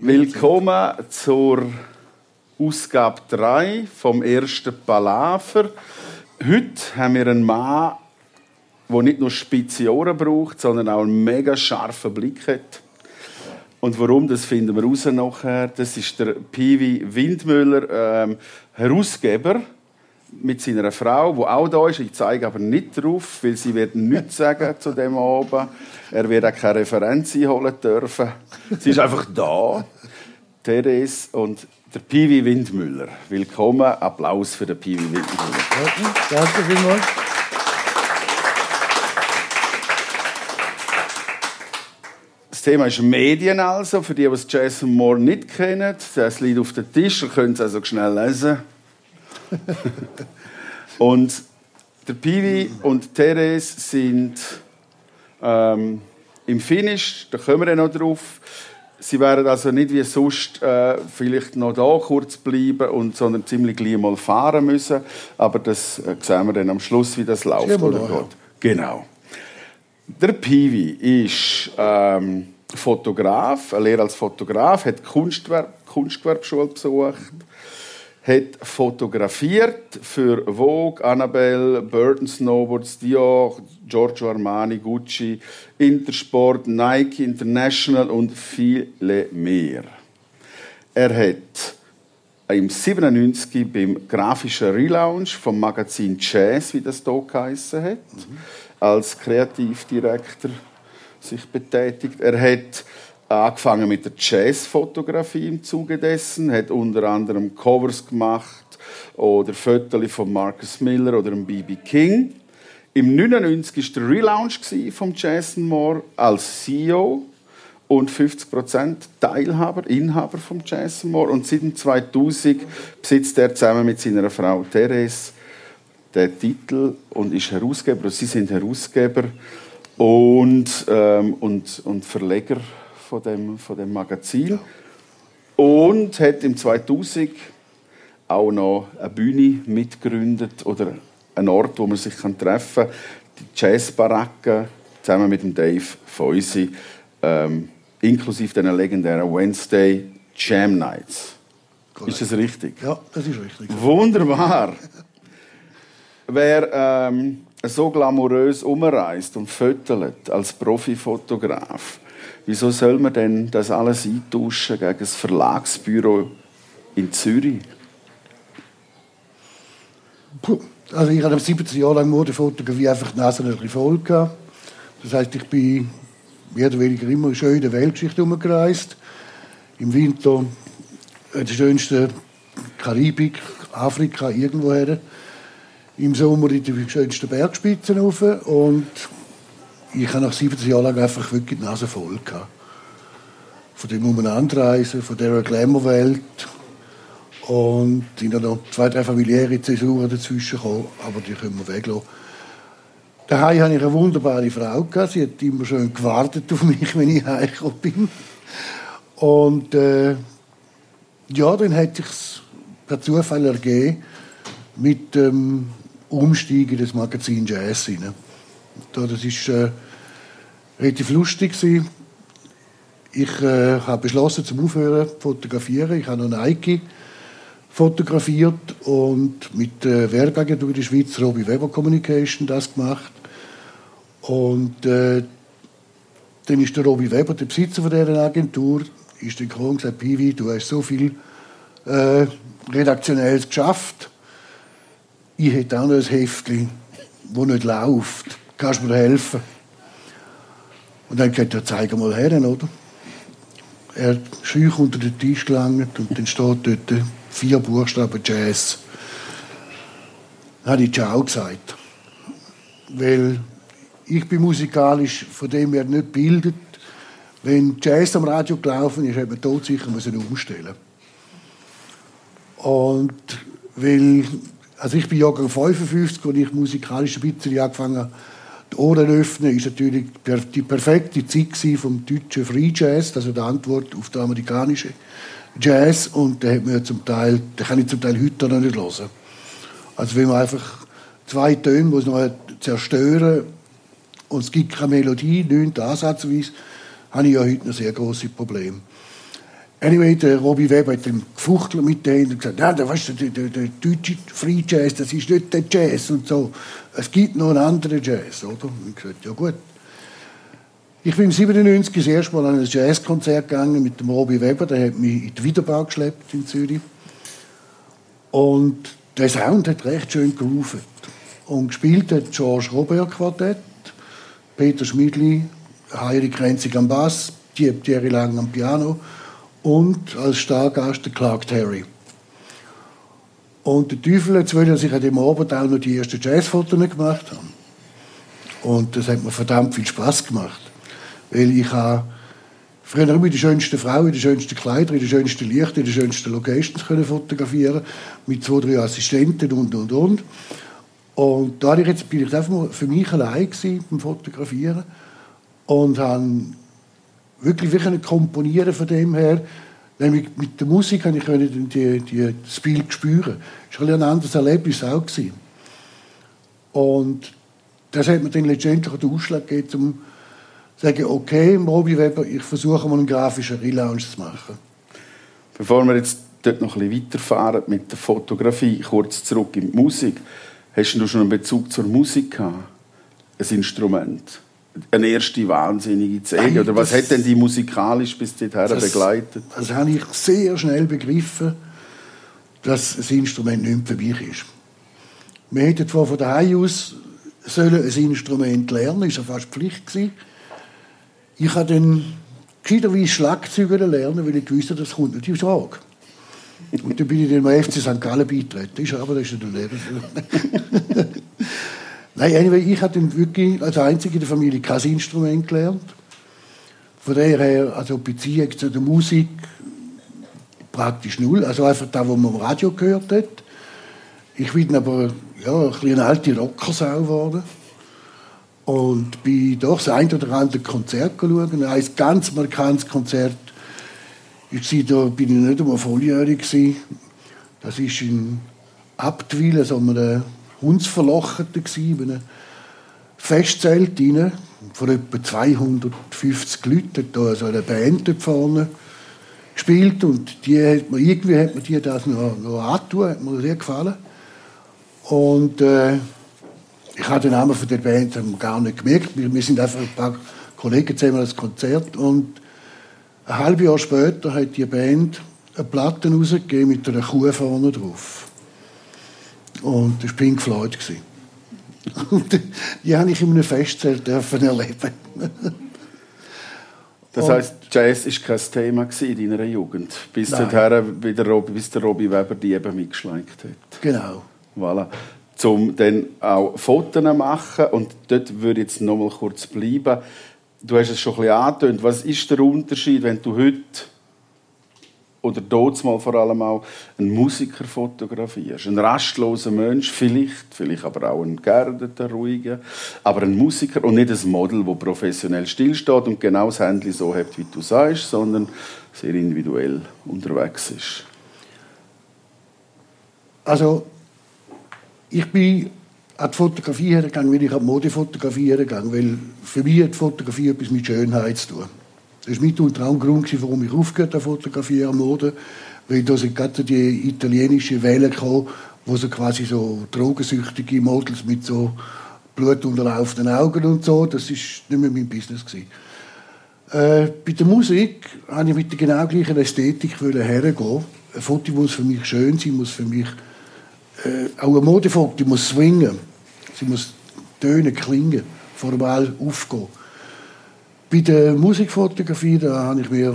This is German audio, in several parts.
Willkommen zur Ausgabe 3 vom ersten Palaver. Heute haben wir einen Mann, der nicht nur spitze Ohren braucht, sondern auch einen mega scharfen Blick hat. Und warum, das finden wir raus nachher. Das ist der Piwi Windmüller, ähm, Herausgeber mit seiner Frau, die auch da ist. Ich zeige aber nicht drauf, weil sie wird nichts sagen zu dem oben. Er wird auch keine Referenz einholen dürfen. Sie ist einfach da. Therese und der Piwi Windmüller. Willkommen. Applaus für den Piwi Windmüller. Danke vielmals. Das Thema ist Medien also, für die, die Jason Moore nicht kennen. Das liegt auf dem Tisch, ihr könnt es also schnell lesen. und der Piwi und Therese sind ähm, im Finish, da kommen wir noch drauf. Sie werden also nicht wie sonst äh, vielleicht noch da kurz bleiben, und, sondern ziemlich gleich mal fahren müssen. Aber das äh, sehen wir dann am Schluss, wie das läuft. Oder noch, ja. Genau. Der Piwi ist ähm, Fotograf, er lehrt als Fotograf, hat Kunstwerk, Kunstgewerbeschule besucht, hat fotografiert für Vogue, Annabelle, Burton Snowboards, Dior, Giorgio Armani, Gucci, Intersport, Nike International und viele mehr. Er hat im 97 beim grafischen Relaunch vom Magazin Jazz, wie das hier geheissen hat, als Kreativdirektor sich betätigt. Er hat angefangen mit der Jazzfotografie im Zuge dessen, hat unter anderem Covers gemacht oder Fotos von Marcus Miller oder B.B. King. Im 99 war der Relaunch vom Jason Moore als CEO und 50% Teilhaber, Inhaber vom Jason Moore. Und seit 2000 besitzt er zusammen mit seiner Frau Therese den Titel und ist Herausgeber. Also sie sind Herausgeber und, ähm, und, und Verleger von dem, von dem Magazin. Und hat im 2000 auch noch eine Bühne mitgegründet oder einen Ort, wo man sich treffen kann. Die Jazzbaracke zusammen mit dem Dave Feusi, ähm, inklusive den legendären Wednesday Jam Nights. Korrekt. Ist das richtig? Ja, das ist richtig. Wunderbar. Wer ähm, so glamourös umreist und fötelt als Profifotograf, wieso soll man denn das alles eintauschen gegen das Verlagsbüro in Zürich? Puh. Also ich habe 17 Jahre lang Modefotografie einfach die Nase voll gehabt. Das heißt, ich bin mehr oder weniger immer schön in der Weltgeschichte umgereist. Im Winter äh, die schönste Karibik, Afrika, irgendwoher. Im Sommer in die schönsten Bergspitzen rauf. Und ich habe nach 17 Jahren lang einfach wirklich die Nase voll gehabt. Von dem Umeinanderreisen, von dieser Glamour-Welt. Und sind dann noch zwei, drei familiäre Zäsuren dazwischen gekommen, aber die können wir weglassen. Daheim hatte ich eine wunderbare Frau. Gehabt. Sie hat immer schön gewartet auf mich, wenn ich heimgekommen bin. Und äh, ja, dann hat sich per Zufall ergeben mit dem Umstieg in das Magazin Jazz. Rein. Da, das war äh, relativ lustig. Gewesen. Ich äh, habe beschlossen, zum Aufhören zu fotografieren. Ich habe noch Nike fotografiert und mit der Werbeagentur in der Schweiz, Robbie Weber Communication, das gemacht. Und äh, dann ist der Robbie Weber, der Besitzer von dieser Agentur, ist dann gekommen und gesagt, Piwi, du hast so viel äh, Redaktionelles geschafft. Ich hätte auch noch ein Heftchen, das nicht läuft. Kannst du mir helfen? Und dann hat er zeig mal her, oder? Er hat schüch unter den Tisch gelangt und dann steht dort vier Buchstaben Jazz. Dann habe ich Ciao gesagt. Weil ich bin musikalisch von dem her nicht gebildet. Wenn Jazz am Radio gelaufen ist, hat man tot sicher müssen umstellen. Und weil, also ich bin Jahrgang 55, als ich musikalisch ein bisschen angefangen habe, die Ohren öffnen, ist natürlich die perfekte Zeit vom deutschen Free Jazz, also die Antwort auf den amerikanischen Jazz und den, hat man zum Teil, den kann ich zum Teil heute noch nicht hören. Also wenn man einfach zwei Töne muss noch zerstören und es gibt keine Melodie, nicht ansatzweise, habe ich ja heute noch sehr große Probleme. Anyway, der Robbie Weber hat dann gefuchtelt mit denen und gesagt, ja, der, weißt du, der, der, der deutsche Free Jazz, das ist nicht der Jazz und so. Es gibt noch einen anderen Jazz, oder? Und ich gesagt, ja gut. Ich bin im 97 das erste Mal an ein Jazzkonzert gegangen mit dem Robbie Weber, der hat mich in den Wiederbau geschleppt in Zürich. Und der Sound hat recht schön gerufen. Und gespielt hat George Robert Quartett, Peter Schmidli, Heidi Krenzig am Bass, Thierry Lang am Piano und als Stargast der Clark Terry. Und der Teufel hat wollen, dass ich an dem Abend auch noch die ersten Jazzfotos gemacht habe. Und das hat mir verdammt viel Spaß gemacht. Weil ich habe früher immer die schönsten Frauen, den schönsten Kleidern, in den schönsten Lichtern, in den schönsten Locations können fotografieren mit zwei, drei Assistenten und, und, und. Und da bin ich einfach mal für mich allein gewesen, beim Fotografieren und habe wirklich, wirklich komponieren von dem her. Nämlich mit der Musik habe ich die, die, das Bild spüren. Das war ein anderes Erlebnis auch. Und das hat mir dann letztendlich den Ausschlag gegeben, um zu sagen, okay, Robbie Weber, ich versuche mal einen grafischen Relaunch zu machen. Bevor wir jetzt dort noch ein bisschen weiterfahren mit der Fotografie, kurz zurück in die Musik. Hast du schon einen Bezug zur Musik gehabt? Ein Instrument? Eine erste wahnsinnige Zeige? Oder was hat denn die musikalisch bis dorthin begleitet? Das habe ich sehr schnell begriffen, dass das Instrument nicht für mich ist. Wir hätten zwar von daheim aus sollen ein Instrument lernen, das war fast Pflicht. Gewesen. Ich habe dann gescheiterweise Schlagzeuger lernen, weil ich wusste, das kommt nicht in Frage. Und dann bin ich dem FC St. Gallen beigetreten. Ist aber das ist nicht Leben. Nein, anyway, ich habe wirklich als Einzige in der Familie kein Instrument gelernt. Von daher her, also Beziehung zu der Musik praktisch null. Also einfach da, wo man im Radio gehört hat. Ich bin aber ja, ein eine alte Rockersau geworden. Und bin doch das ein oder andere Konzert geschaut. Ein ganz markantes Konzert. Ich war, da bin ich nicht einmal volljährig. Das ist in Abtwil, also einem Hundsverlocherte in einem Festzelt rein, von etwa 250 Leuten, da so eine Band vorne gespielt und die hat mir, irgendwie hat mir die das noch, noch angetan, hat mir sehr gefallen. Und äh, ich habe den Namen von der Band gar nicht gemerkt. Wir, wir sind einfach ein paar Kollegen zusammen als Konzert und ein halbes Jahr später hat die Band eine Platte rausgegeben mit einer Kuh vorne drauf. Und das war Pink Floyd. Und die habe ich in einem Festzelt erleben. Das heisst, Jazz war kein Thema in deiner Jugend, bis, dorthin, bis der Robbie Weber die eben mitgeschleikt hat. Genau. Voilà. Um dann auch Fotos zu machen und dort würde ich jetzt noch mal kurz bleiben. Du hast es schon ein bisschen angetönt. Was ist der Unterschied, wenn du heute oder dort mal vor allem auch einen Musiker fotografierst. Ein rastloser Mensch, vielleicht, vielleicht aber auch ein geerdeter, ruhiger, aber ein Musiker und nicht ein Model, wo professionell stillsteht und genau das Handy so hat, wie du sagst, sondern sehr individuell unterwegs ist. Also, ich bin an die Fotografie hergegangen, weil ich an die Modefotografie hergegangen weil für mich hat Fotografie etwas mit Schönheit zu tun. Das war mit unter anderem Grund, warum ich aufgehört habe, fotografieren Mode. Weil da sind gerade die italienische Welle gekommen, wo so quasi so drogensüchtige Models mit so blutunterlaufenden Augen und so, das ist nicht mehr mein Business gewesen. Äh, bei der Musik wollte ich mit der genau gleichen Ästhetik hergehen. Ein Foto muss für mich schön sein, muss für mich äh, auch ein Modefoto, muss swingen, sie muss tönen, klingen, formal aufgehen. Bei der Musikfotografie da habe ich mir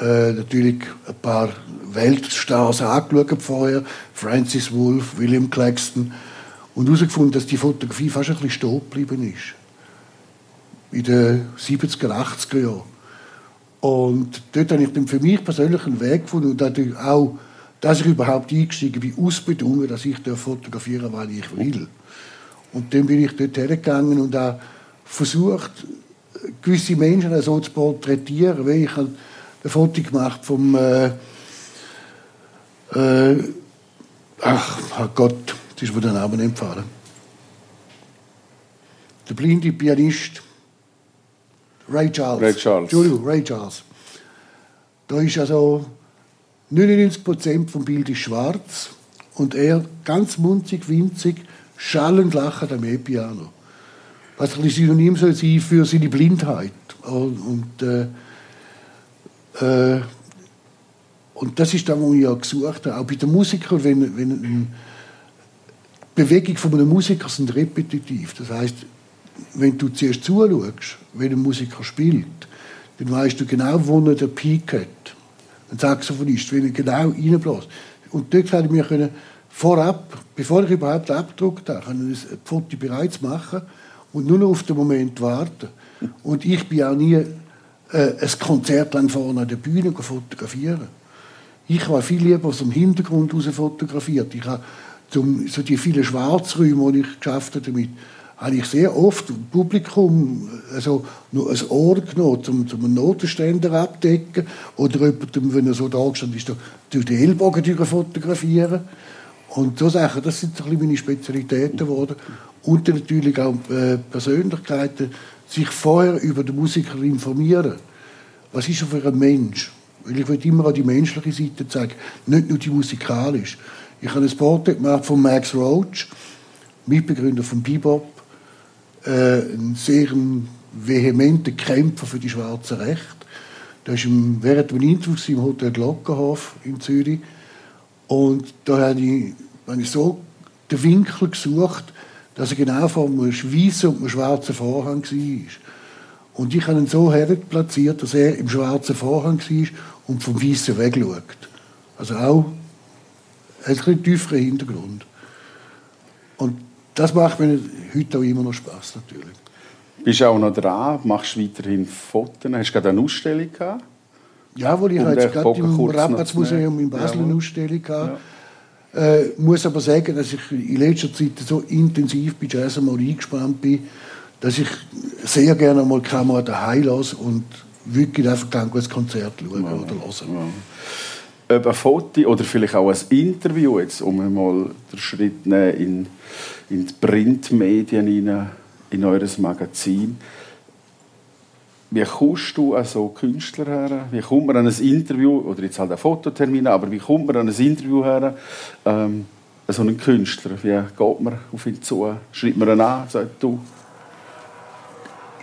äh, natürlich ein paar Weltstars angeschaut vorher. Francis Wolff, William Claxton. Und herausgefunden, dass die Fotografie fast ein bisschen stehen geblieben ist. In den 70er, 80er Jahren. Und dort habe ich dann für mich persönlich einen Weg gefunden und natürlich auch, dass ich überhaupt eingestiegen bin, ausbedungen, dass ich fotografieren darf, was ich will. Und dann bin ich dort hergegangen und auch versucht, gewisse Menschen so zu porträtieren. Wie ich habe ein Foto gemacht vom äh, äh, ach Gott, das ist mir der Name empfallen. Der blinde Pianist Ray Charles. Ray Charles. Entschuldigung, Ray Charles. Da ist also 99% vom Bild ist schwarz und er ganz munzig, winzig, schallend lachend am E-Piano. Was ein Synonym soll sein für seine Blindheit. Und, äh, äh, und das ist das, was ich ja gesucht habe. Auch bei den Musikern, wenn, wenn eine Bewegung von einem Musiker sind repetitiv. Das heißt, wenn du zuerst zuschaust, wenn ein Musiker spielt, dann weißt du genau, wo er den Peak hat. Ein Saxophonist, wenn er genau reinbläst. Und dort hätte ich mir können, vorab, bevor ich überhaupt abgedruckt habe, ein Foto bereits machen und nur noch auf den Moment warten. Und ich bin auch nie äh, ein Konzert lang vorne an der Bühne fotografieren. Ich habe viel lieber aus dem Hintergrund heraus fotografiert. Ich habe zum, so die vielen Schwarzräume, die ich geschafft habe damit, habe ich sehr oft im Publikum also nur ein Ohr genommen, um, um einen Notenständer abdecken oder jemandem, wenn er so da gestanden ist, durch die Ellbogen fotografieren. Und so Sachen, das sind so ein meine Spezialitäten geworden. Und natürlich auch äh, Persönlichkeiten, sich vorher über den Musiker informieren. Was ist er für ein Mensch? Weil ich will immer auch die menschliche Seite zeigen, nicht nur die musikalische. Ich habe ein Porträt gemacht von Max Roach, Mitbegründer von Bebop, äh, ein sehr vehementer Kämpfer für die schwarze Recht. Da war während dem Interview im Hotel Glockenhof in Zürich. Und da habe ich, habe ich so den Winkel gesucht, dass er genau vor einem weißen und einem schwarzen Vorhang war. Und ich habe ihn so platziert, dass er im schwarzen Vorhang war und vom weißen wegschaut. Also auch ein bisschen tieferer Hintergrund. Und das macht mir heute auch immer noch Spaß natürlich. Bist du auch noch dran? Machst weiterhin Fotos? Hast du gerade eine Ausstellung gehabt? Ja, wo ich jetzt gerade im Rappatzmuseum in Basel eine Ausstellung hatte. Ja. Äh, muss aber sagen, dass ich in letzter Zeit so intensiv bei Jazz mal eingespannt bin, dass ich sehr gerne mal die Kamera daheim lasse und wirklich einfach ein Konzert schauen ja. oder hören. Ja. Ob ein Foto oder vielleicht auch ein Interview, jetzt, um mal den Schritt in, in die Printmedien hinein, in eures Magazin. Wie kommst du an so Künstler her? Wie kommt man an ein Interview, oder jetzt halt ein Fototermin, aber wie kommt man an ein Interview her? Ähm, so einen Künstler, wie geht man auf ihn zu? Schreibt man ihn an, sagt du?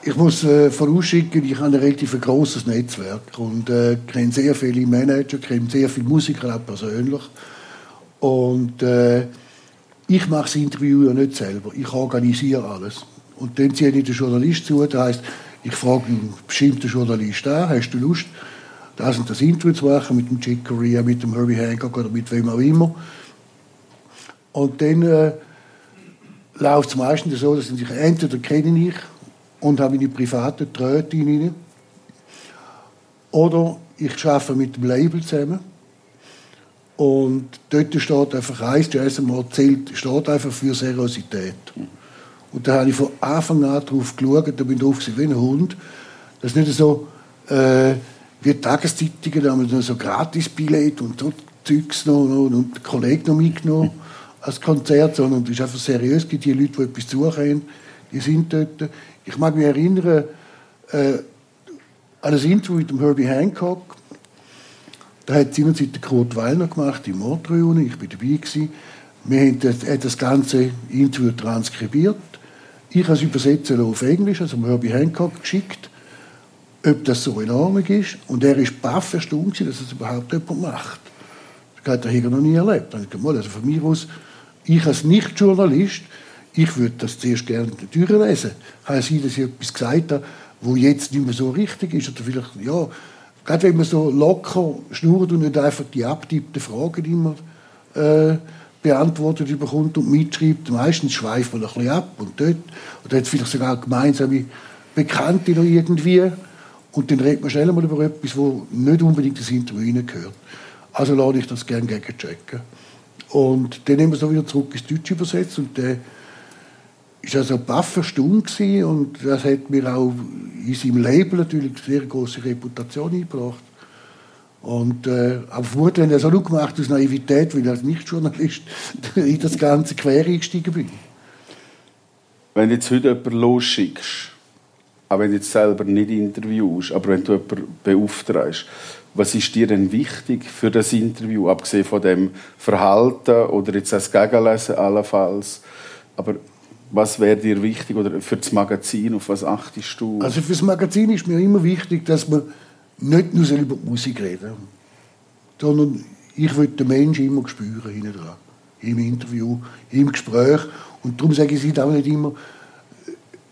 Ich muss äh, vorausschicken, ich habe ein relativ großes Netzwerk und äh, kenne sehr viele Manager, kenne sehr viele Musiker auch persönlich. Und äh, ich mache das Interview ja nicht selber, ich organisiere alles. Und dann ziehe ich den Journalist zu, das heisst, ich frage einen bestimmten Journalist an, hast du Lust, das und das Interview zu machen mit dem Chick Corea, mit dem Herbie Hancock oder mit wem auch immer. Und dann äh, läuft es meistens so, dass ich entweder kenne ich und habe meine privaten Tröten oder ich arbeite mit dem Label zusammen und dort steht einfach eins, Jazz zählt, steht einfach für Seriosität. Und da habe ich von Anfang an darauf geschaut, da bin ich drauf wie ein Hund. Das ist nicht so äh, wie Tageszeitungen, da haben wir so Gratis-Billett und so Zeugs noch, noch und den Kollegen noch mitgenommen als Konzert, sondern es ist einfach seriös. Die Leute, die etwas suchen, die sind dort. Ich mag mich erinnern äh, an ein Interview mit dem Herbie Hancock. Da hat seinerzeit der Kurt Weiner gemacht im Montreux. Ich war dabei. Gewesen. Wir haben das ganze Interview transkribiert. Ich habe es übersetzen auf Englisch, also Herbie Hancock geschickt, ob das so in Ordnung ist. Und er war baff erstaunt, dass es überhaupt jemand macht. Das hat er hier noch nie erlebt. Also von mir aus, ich als Nicht-Journalist, ich würde das zuerst gerne durchlesen. Kann sein, dass ich etwas gesagt habe, wo jetzt nicht mehr so richtig ist. Oder vielleicht, ja, gerade wenn man so locker schnurrt und nicht einfach die abtippten Fragen immer äh, beantwortet bekommt und mitschreibt. Meistens schweift man ein bisschen ab und dort. Oder hat vielleicht sogar gemeinsame Bekannte noch irgendwie. Und dann redet man schnell mal über etwas, wo nicht unbedingt das Interview gehört. Also lade ich das gerne gegenchecken. Und dann nehmen wir es wieder zurück ins Deutsche übersetzt und der ist also baff erstaunt und das hat mir auch in seinem Leben natürlich eine sehr große Reputation eingebracht. Und, äh, aber vermutlich, wenn er so nur gemacht aus Naivität, weil ich als Nicht-Journalist in das Ganze quer eingestiegen bin. Wenn du jetzt heute jemanden losschickst, auch wenn du jetzt selber nicht interviewst, aber wenn du jemanden beauftragst, Was ist dir denn wichtig für das Interview, abgesehen von dem Verhalten oder jetzt das Gegenlesen allenfalls? Aber was wäre dir wichtig oder für das Magazin, auf was achtest du? Also für das Magazin ist mir immer wichtig, dass man nicht nur über die Musik reden sondern ich will den Menschen immer spüren hinten dran. Im Interview, im Gespräch. Und darum sage ich es auch nicht immer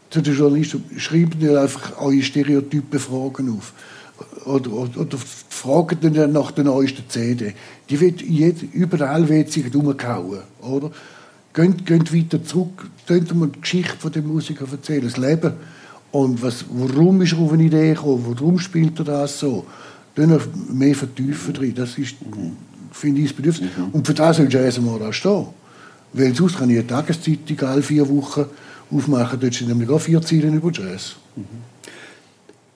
zu den Journalisten, schreibt nicht einfach eure Stereotypen Fragen auf. Oder, oder, oder fragt dann nach der neuesten CD. Die wird jed, überall wird sie umgehauen, oder? Geht, geht weiter zurück, könnt mal die Geschichte von dem Musiker erzählen, das Leben. Und was, warum ist er auf eine Idee gekommen, warum spielt er das so? Dann mehr vertiefen drin, das ist, finde ich, das Bedürfnis. Mhm. Und für das soll Jazz mal auch stehen. Weil sonst kann ich eine Tageszeitung alle vier Wochen aufmachen, dort sind nämlich auch vier Ziele über Jazz. Mhm.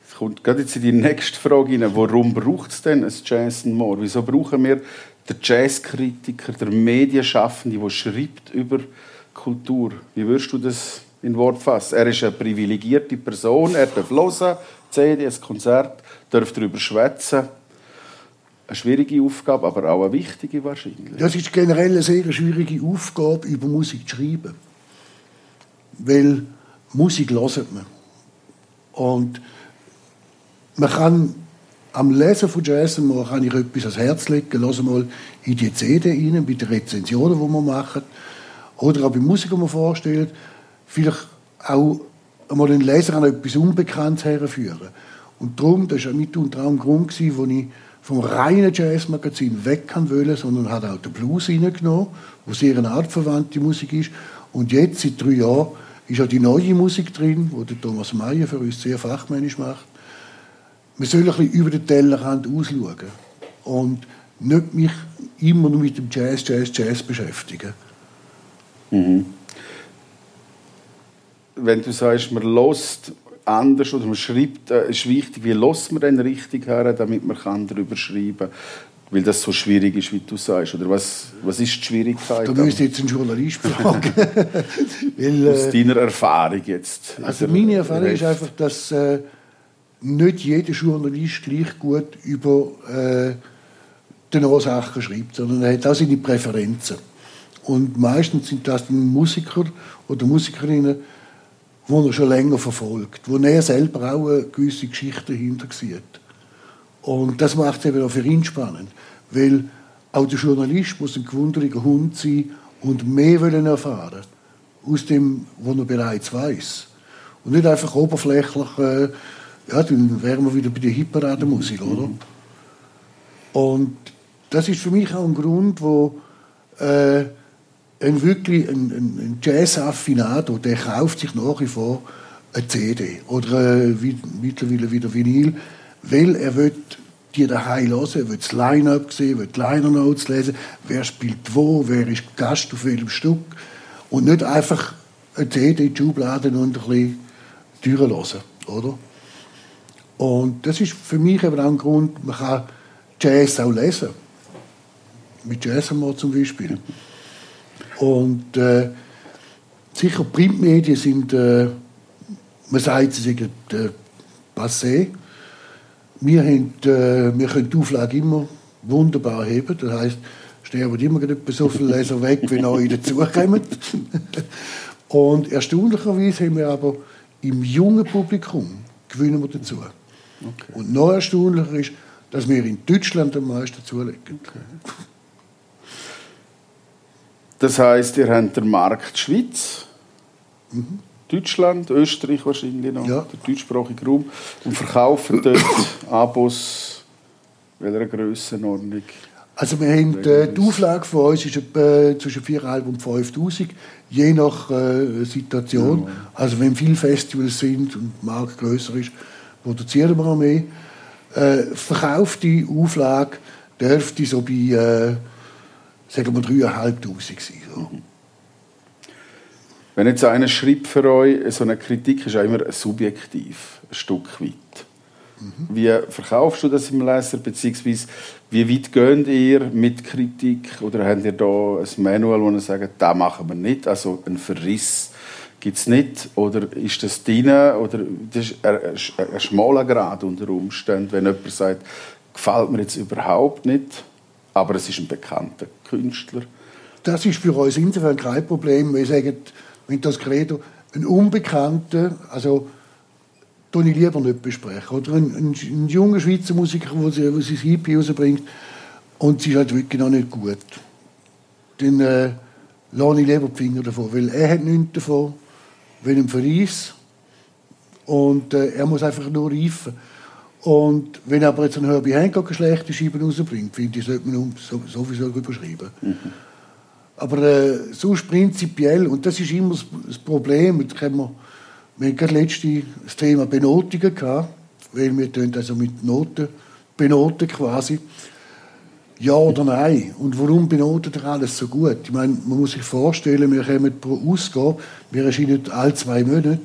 Es kommt gerade jetzt in die nächste Frage rein. Warum braucht es denn ein Jazz More? Wieso brauchen wir den Jazzkritiker, der Medienschaffende, der schreibt über Kultur? Wie würdest du das in Wort fassen? Er ist eine privilegierte Person, er darf hören, CD, ein Konzert, darf darüber schwätzen. Eine schwierige Aufgabe, aber auch eine wichtige wahrscheinlich. Das ist generell eine sehr schwierige Aufgabe, über Musik zu schreiben. Weil Musik hört man. Und man kann am Lesen von Jazz mal kann ich etwas ans Herz legen. Lass mal in die CD rein, bei den Rezensionen, die wir machen. Oder auch bei Musik, die man vorstellt. Vielleicht auch einmal den Leser an etwas Unbekanntes herführen. Und darum, das war mit anderem ein Grund, wo ich vom reinen Jazzmagazin weg kann wollen, sondern hat auch den Blues reingenommen, wo sehr eine artverwandte Musik ist. Und jetzt, seit drei Jahren, ist auch die neue Musik drin, die der Thomas Mayer für uns sehr fachmännisch macht. Man soll ein bisschen über den Tellerrand ausschauen und nicht mich immer nur mit dem Jazz, Jazz, Jazz beschäftigen. Mhm. Wenn du sagst, man lost anders oder man schreibt, äh, ist wichtig, wie lässt man denn richtig her, damit man kann darüber schreiben kann? Weil das so schwierig ist, wie du sagst. Oder was, was ist die Schwierigkeit? Da müsste jetzt einen Journalist fragen. Weil, Aus äh, deiner Erfahrung jetzt. Also meine Erfahrung ist einfach, dass äh, nicht jeder Journalist gleich gut über äh, die Sachen schreibt, sondern er hat auch seine Präferenzen. Und meistens sind das dann Musiker oder Musikerinnen, die er schon länger verfolgt, wo er selber auch eine gewisse Geschichte dahinter sieht. Und das macht es eben auch für ihn spannend, weil auch der Journalist muss ein gewunderiger Hund sein und mehr wollen erfahren aus dem, was er bereits weiß. Und nicht einfach oberflächlich, äh, ja, dann wären wir wieder bei der Hitparadenmusik, oder? Und das ist für mich auch ein Grund, wo äh, ein wirklich ein, ein, ein Jazz-Affinato, der kauft sich nach wie vor eine CD oder äh, mittlerweile wieder Vinyl, weil er will die daheim hören, er will das Line-Up sehen, will die Liner Notes lesen, wer spielt wo, wer ist Gast auf welchem Stück und nicht einfach eine CD in die Schublade und ein bisschen durchhören, oder? Und das ist für mich eben auch ein Grund, man kann Jazz auch lesen. Mit Jazz zum Beispiel. Und äh, sicher Printmedien sind, äh, man sagt, sie sind äh, passé. Wir, haben, äh, wir können die Auflage immer wunderbar heben. Das heisst, sterben immer etwa so viele Leser weg, wie neue dazukommen. Und erstaunlicherweise haben wir aber im jungen Publikum gewinnen wir dazu. Okay. Und noch erstaunlicher ist, dass wir in Deutschland am meisten zulegen. Okay. Das heißt, ihr habt den Markt Schweiz, mhm. Deutschland, Österreich wahrscheinlich noch, ja. der deutschsprachige Raum, und verkaufen dort Abos welcher Grössenordnung? Also wir haben, äh, die Auflage von uns ist etwa zwischen 4'500 und 5'000, je nach äh, Situation. Ja. Also wenn viele Festivals sind und der Markt grösser ist, produzieren wir auch mehr. Äh, verkaufte Auflage dürfte so bei äh, sagen wir 3'500 sein. So. Wenn jetzt einer schreibt für euch, so eine Kritik ist auch immer subjektiv, ein Stück weit. Mhm. Wie verkaufst du das im Leser, beziehungsweise wie weit geht ihr mit Kritik? Oder habt ihr da ein Manual, wo ihr sagt, das machen wir nicht, also ein Verriss gibt es nicht? Oder ist das drin? Oder das ist ein, ein, ein schmaler Grad unter Umständen, wenn jemand sagt, gefällt mir jetzt überhaupt nicht, aber es ist ein bekannter Künstler. Das ist für uns insofern kein Problem. Wir sagen, wenn das Credo ein Unbekannter, also tue ich lieber nicht besprechen. Oder ein, ein, ein junger Schweizer Musiker, der sein Hippie rausbringt und sie ist halt wirklich noch nicht gut. Dann äh, lasse ich lieber die Finger davon, weil er hat nichts davon, wenn ihm verreist und äh, er muss einfach nur reifen. Und wenn aber jetzt ein Herbie Hancock eine schlechte Scheibe rausbringt, finde ich, sollte man sowieso überschreiben. Mhm. Aber äh, sonst prinzipiell, und das ist immer das Problem, jetzt haben wir, wir haben gerade letzte das Thema Benotigen gehabt, weil wir tun also mit Noten benoten quasi. Ja oder nein? Und warum benotet er alles so gut? Ich meine, man muss sich vorstellen, wir kommen pro Ausgabe, wir erscheinen alle zwei Monate,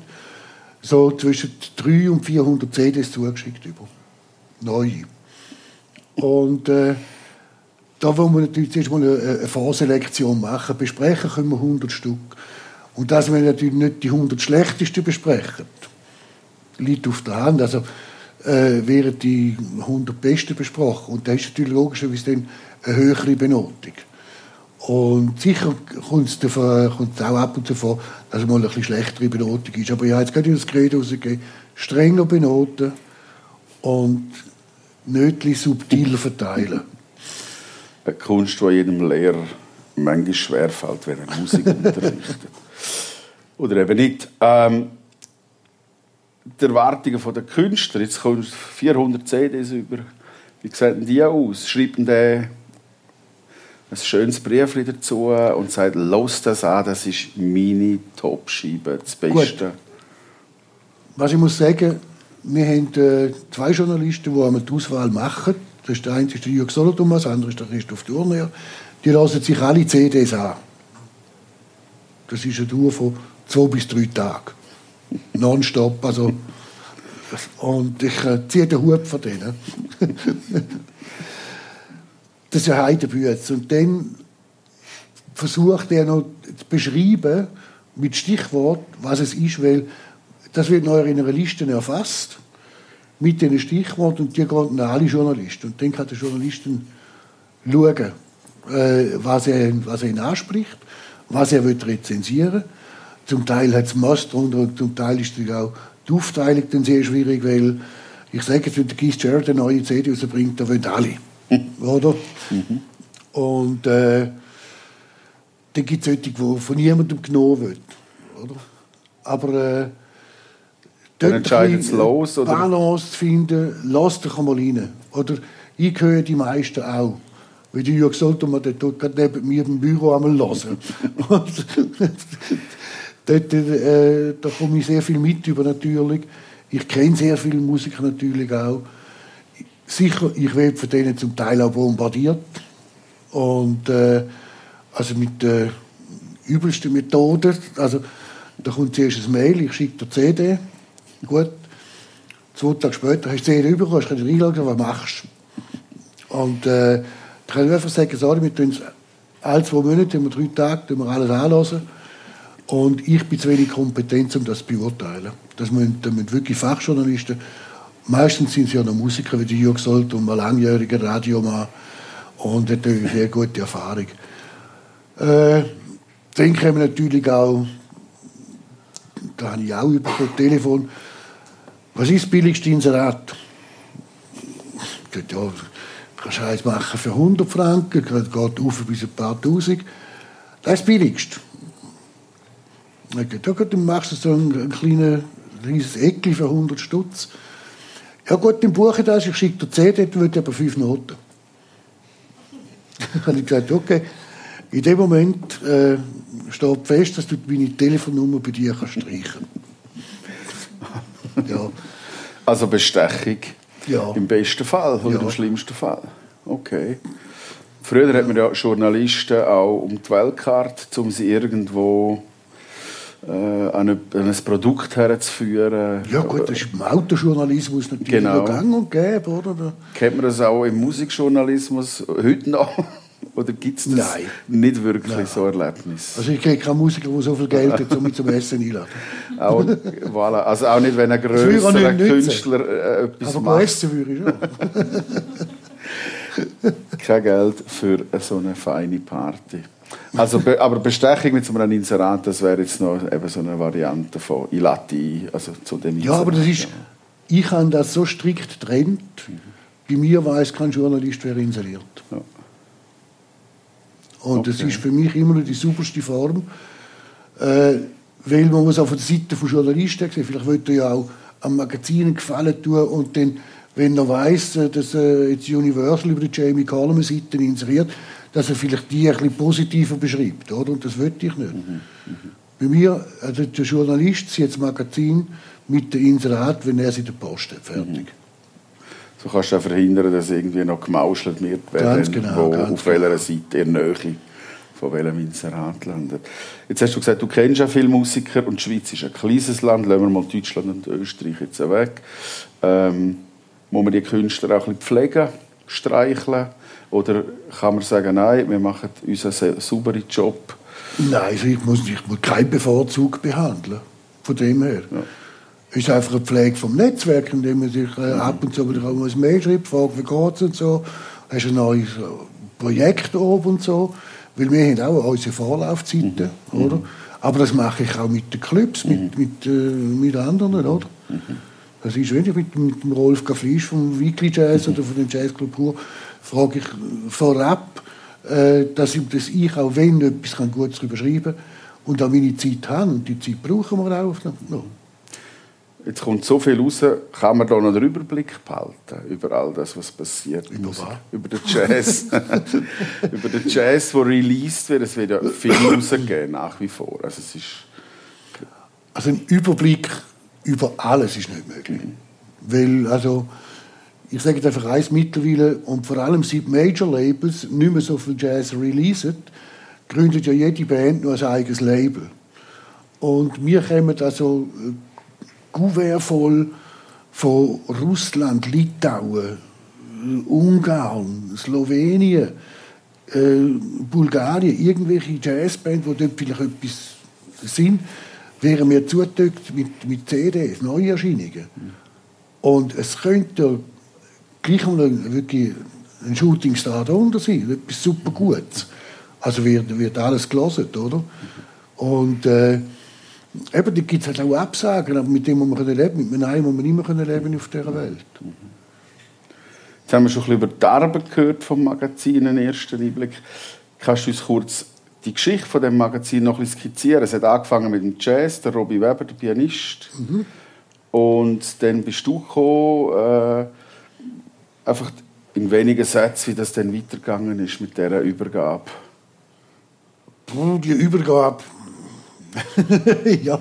so zwischen 300 und 400 CDs zugeschickt über. Neue. Und äh, da wollen wir natürlich zuerst mal eine, eine Vorselektion machen. Besprechen können wir 100 Stück. Und dass wir natürlich nicht die 100 schlechtesten besprechen, liegt auf der Hand. Also äh, werden die 100 besten besprochen. Und da ist natürlich logischerweise dann eine höhere Benotung. Und sicher kommt es auch ab und zu vor, dass mal eine schlechtere Benotung ist. Aber ich habe jetzt gerade das Gerät rausgegeben, strenger benoten und nicht subtiler verteilen eine Kunst, die jedem Lehrer manchmal schwerfällt, wenn er Musik unterrichtet. Oder eben nicht. Ähm, die Erwartungen der Künstler, jetzt kommen 400 CDs über, wie sehen die aus? Schreibt der ein schönes Brief dazu und sagt, los das an, das ist meine Top-Scheibe, das Beste. Gut. Was ich muss sagen, wir haben äh, zwei Journalisten, die die Auswahl machen das ist der eine ist der Jürg Solothurn, der andere ist der Christoph Thurner. Die lassen sich alle CDs an. Das ist eine Tour von zwei bis drei Tagen. Nonstop. Also, und ich äh, ziehe den Hut von denen. Das ist ein Heidebütz. Und dann versucht er noch zu beschreiben, mit Stichwort, was es ist, weil das wird noch in einer Liste erfasst mit diesen Stichworten und die gehen alle Journalisten. Und dann kann der Journalist schauen, äh, was, er, was er ihn anspricht, was er will rezensieren Zum Teil hat es Master und zum Teil ist auch die Aufteilung dann sehr schwierig, weil ich sage jetzt, wenn der Keith Jarrett eine neue CD rausbringt, da wollen alle. Oder? Mhm. Und äh, dann gibt es solche, die von niemandem genommen wird. Oder? Aber äh, dann entscheidet es los? Oder? Balance zu finden, lass dich einmal rein. Oder ich höre die meisten auch. Du ja gesagt hast, der tut gerade neben mir im Büro einmal hören. dort, äh, da komme ich sehr viel mit über natürlich. Ich kenne sehr viele Musiker natürlich auch. Sicher, ich werde von denen zum Teil auch bombardiert. Und äh, also mit der äh, übelsten Methode. Also, da kommt zuerst ein Mail, ich schicke dir CD Gut, zwei Tage später hast du sie bekommen, hast du reinschauen, was machst du. Und äh, da kann ich einfach sagen, sorry, wir tun alle zwei Monate, wir drei Tage, tun wir alles anlassen. Und ich bin zu wenig kompetent, um das zu beurteilen. Das müssen, das müssen wirklich Fachjournalisten. Meistens sind sie ja noch Musiker, wie die Jürg Solt und mal langjähriger Radiomann. Und hat eine sehr gute Erfahrung. Äh, dann kommen natürlich auch, da habe ich auch über das Telefon, was ist das billigste Inserat? Ja, du kannst eins machen für 100 Franken, geht auf bis ein paar Tausend. Das ist das billigste. Dann machst du so ein, ein kleines, kleines Eckchen für 100 Stutz. Ja gut, dann buche das, ich schicke dir 10, dort würde aber 5 Noten. dann habe ich gesagt, okay, in dem Moment äh, steht fest, dass du meine Telefonnummer bei dir kannst streichen ja. Also Bestechung ja. im besten Fall oder ja. im schlimmsten Fall. Okay. Früher hat man ja Journalisten auch um die Weltkarte, um sie irgendwo an, ein, an ein Produkt herzuführen. Ja gut, das ist im Autojournalismus natürlich genau. gang und gäbe, oder? Kennt man das auch im Musikjournalismus heute noch? Oder gibt es das Nein. nicht wirklich Nein. so Erlebnis? Also ich kenne keinen Musiker, der so viel Geld hat, um mich zum Essen einladen. auch, voilà. Also auch nicht, wenn ein grösserer Künstler äh, etwas Aber macht. Aber essen würde ich schon. Kein Geld für so eine feine Party. Also, be aber Bestechung mit so einem Inserat, das wäre jetzt noch eben so eine Variante von Ilati, also zu dem Ja, aber das ist, ich habe das so strikt getrennt. Bei mir weiß kein Journalist, wer inseriert. Ja. Und Okay. das ist für mich immer noch die superste Form. Äh, weil man muss auf der Seite des Journalisten sehen, vielleicht will er ja auch am Magazin Gefallen tun und dann, wenn er weiß, dass äh, jetzt Universal über die Jamie Coleman Seite inseriert, dass er vielleicht die ein bisschen positiver beschreibt, oder? Und das wollte ich nicht. Bei mir, also der Journalist zieht das Magazin mit dem Inserat, wenn er es in der Post hat, fertig. So kannst du auch verhindern, dass irgendwie noch gemauschelt wird, wer genau, wo auf welcher Seite in der Nähe von welchem Inserat landet. Jetzt hast du gesagt, du kennst ja viele Musiker und die Schweiz ist ein kleines Land. Lassen wir mal Deutschland und Österreich jetzt weg. Ähm, muss man die Künstler auch ein bisschen pflegen, streicheln? Oder kann man sagen, nein, wir machen unseren sa- sauberen Job? Nein, also ich muss, ich muss keinen Bevorzug behandeln. Von dem her. Es ist einfach eine Pflege vom Netzwerk, indem man sich äh, ab und zu wieder mal ein Mail schreibt, fragt, wie geht's und so. Hast ein neues äh, Projekt oben und so. Weil wir haben auch unsere Vorlaufzeiten, oder? Aber das mache ich auch mit den Clubs, mit, mit, äh, mit anderen, oder? Das ist, wenn ich mit, mit dem Rolf Gaflisch vom Weekly Jazz oder von dem Jazzclub Pur frage ich vorab, äh, dass, ich, dass ich auch wenn etwas kann gut darüber schreiben und auch meine Zeit habe. Und die Zeit brauchen wir auch. No. Jetzt kommt so viel raus, kann man da noch den Überblick behalten über all das, was passiert? Über was? Über den Jazz. über den Jazz, der released wird. Es wird ja viel rausgegeben, nach wie vor. Also es ist... Also ein Überblick über alles ist nicht möglich. Weil, also, ich sage einfach eins mittlerweile, und vor allem seit Major-Labels nicht mehr so viel Jazz releasen, gründet ja jede Band nur ein eigenes Label. Und wir kommen also Kuvert voll von Russland, Litauen, äh, Ungarn, Slowenien, äh, Bulgarien, irgendwelche Jazzbands, die dort vielleicht etwas sind, wären mir zugedeckt mit, mit CDs, Neuerscheinungen. Und es könnte gleich mal wirklich ein Shootingstar darunter sein, etwas super Gutes. Also wird, wird alles gelesen, oder? Und äh, eben, da gibt es halt auch Absagen, aber mit dem muss man leben, mit einem Nein muss man immer leben auf dieser Welt. Jetzt haben wir schon ein bisschen über die Arbeit gehört vom Magazin, einen ersten Einblick. Kannst du uns kurz die Geschichte von dem Magazin noch ein bisschen skizzieren? Es hat angefangen mit dem Jazz, der Robbie Weber, der Pianist. Und dann bist du gekommen, äh, einfach in wenigen Sätzen, wie das dann weitergegangen ist mit dieser Übergabe. Puh, Die Übergabe. ja,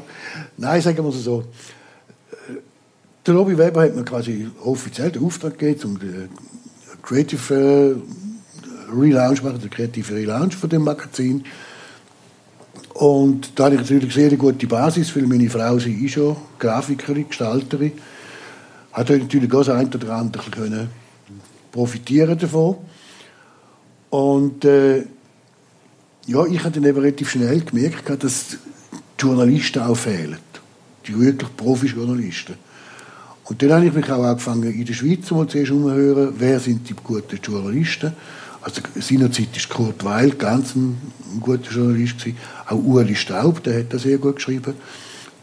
nein, sagen wir es so. Der Robbie Weber hat mir quasi offiziell den Auftrag gegeben, um den Creative äh, Relaunch machen, den kreative Relaunch von dem Magazin. Und da hatte ich natürlich sehr gute Basis, weil meine Frau sie ist schon Grafikerin, Gestalterin. Hat natürlich auch das eine oder andere ein können profitieren davon. Und äh, ja, ich habe dann eben relativ schnell gemerkt, dass die Journalisten auch fehlen. Die wirklich Profi-Journalisten. Und dann habe ich mich auch angefangen, in der Schweiz mal zuerst umzuhören, wer sind die guten Journalisten. Also seinerzeit war Kurt Weil ganz ein, guter Journalist. Gewesen. Auch Uli Staub, der hat das sehr gut geschrieben.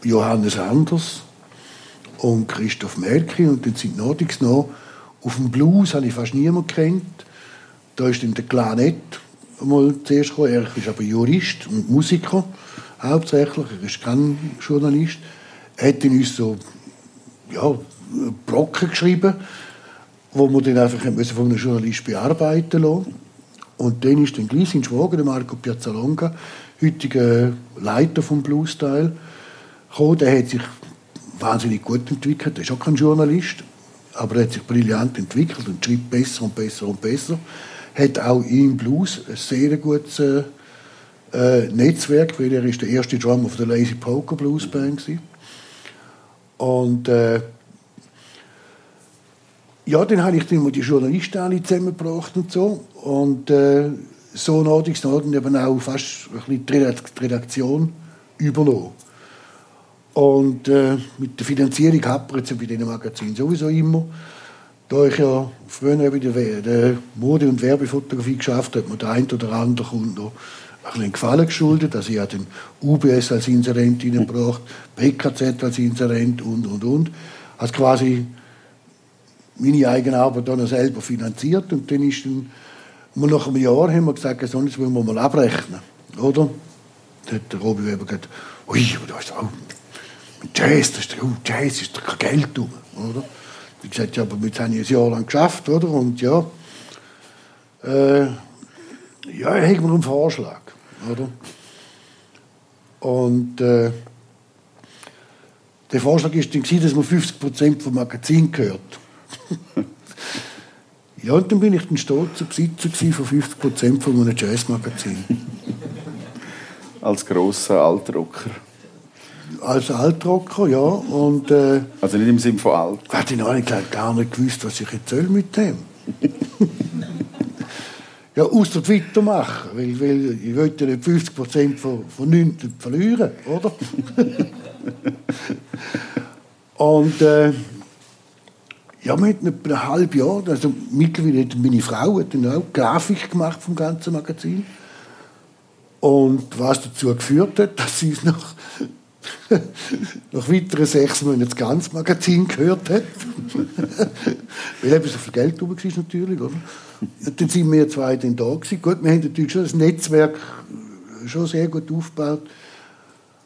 Johannes Anders und Christoph Merki. Und dann sind Nordix noch. Auf dem Blues habe ich fast niemanden kennt. Da ist dann der Clanet mal zuerst gekommen. Er ist aber Jurist und Musiker hauptsächlich. Er ist kein Journalist. Er hat in uns so ja, Brocken geschrieben, wo wir dann einfach müssen von einem Journalist bearbeiten lassen. Und dann ist dann gleich sein Schwager, Marco Piazzalonga, heutiger Leiter vom Blues-Teil, gekommen. Der hat sich wahnsinnig gut entwickelt. Er ist auch kein Journalist, aber er hat sich brillant entwickelt und schreibt besser und besser und besser. Hat auch im Blues ein sehr gutes äh, äh, Netzwerk, weil er ist der erste Drummer der Lazy Poker Blues Band war. Und äh, ja, dann habe ich dann die Journalisten alle zusammengebracht und so. Und äh, so nach und eben auch fast ein bisschen die Redakt- die Redaktion übernommen. Und äh, mit der Finanzierung hapert es ja bei diesen Magazinen sowieso immer. Da ich ja früher bei der Mode- und Werbefotografie geschafft habe, hat mir der ein oder andere Kunde noch ein bisschen Gefallen geschuldet. Also ich habe den UBS als Inserent reingebracht, PKZ als Inserent und, und, und. Also quasi meine eigene Arbeit dann selber finanziert und dann ist dann, nach einem Jahr haben wir gesagt, sonst wollen wir mal abrechnen, oder? Dann hat der Robi Weber gesagt, ui, da ist auch Jazz, das ist, oh, Jazz ist doch kein Geld drum, oder? Ich gesagt, ja, aber jetzt habe ich ein Jahr lang geschafft, oder? Und ja, äh, ja, er hat mir einen Vorschlag, oder? Und äh, der Vorschlag war dann, dass man 50% vom Magazin gehört. ja, und dann bin ich dann stolzer Besitzer von 50% von einem Jazzmagazin. Als grosser Altrocker. Als Altrocker, ja. Und, äh, also nicht im Sinne von alt. Ich hätte noch gar nicht gewusst, was ich jetzt soll mit dem. ja, außer Twitter machen, weil, weil ich wollte nicht 50% von, von 9 verlieren, oder? und äh, ja, wir hatten etwa ein halbes Jahr, also mittlerweile hat meine Frau hat dann auch Grafik gemacht vom ganzen Magazin. Und was dazu geführt hat, dass sie es nach, nach weiteren sechs Monaten das ganze Magazin gehört hat. Weil eben so viel Geld drüber war natürlich, oder? Und dann sind wir zwei dann da gewesen. Gut, wir haben natürlich schon das Netzwerk schon sehr gut aufgebaut.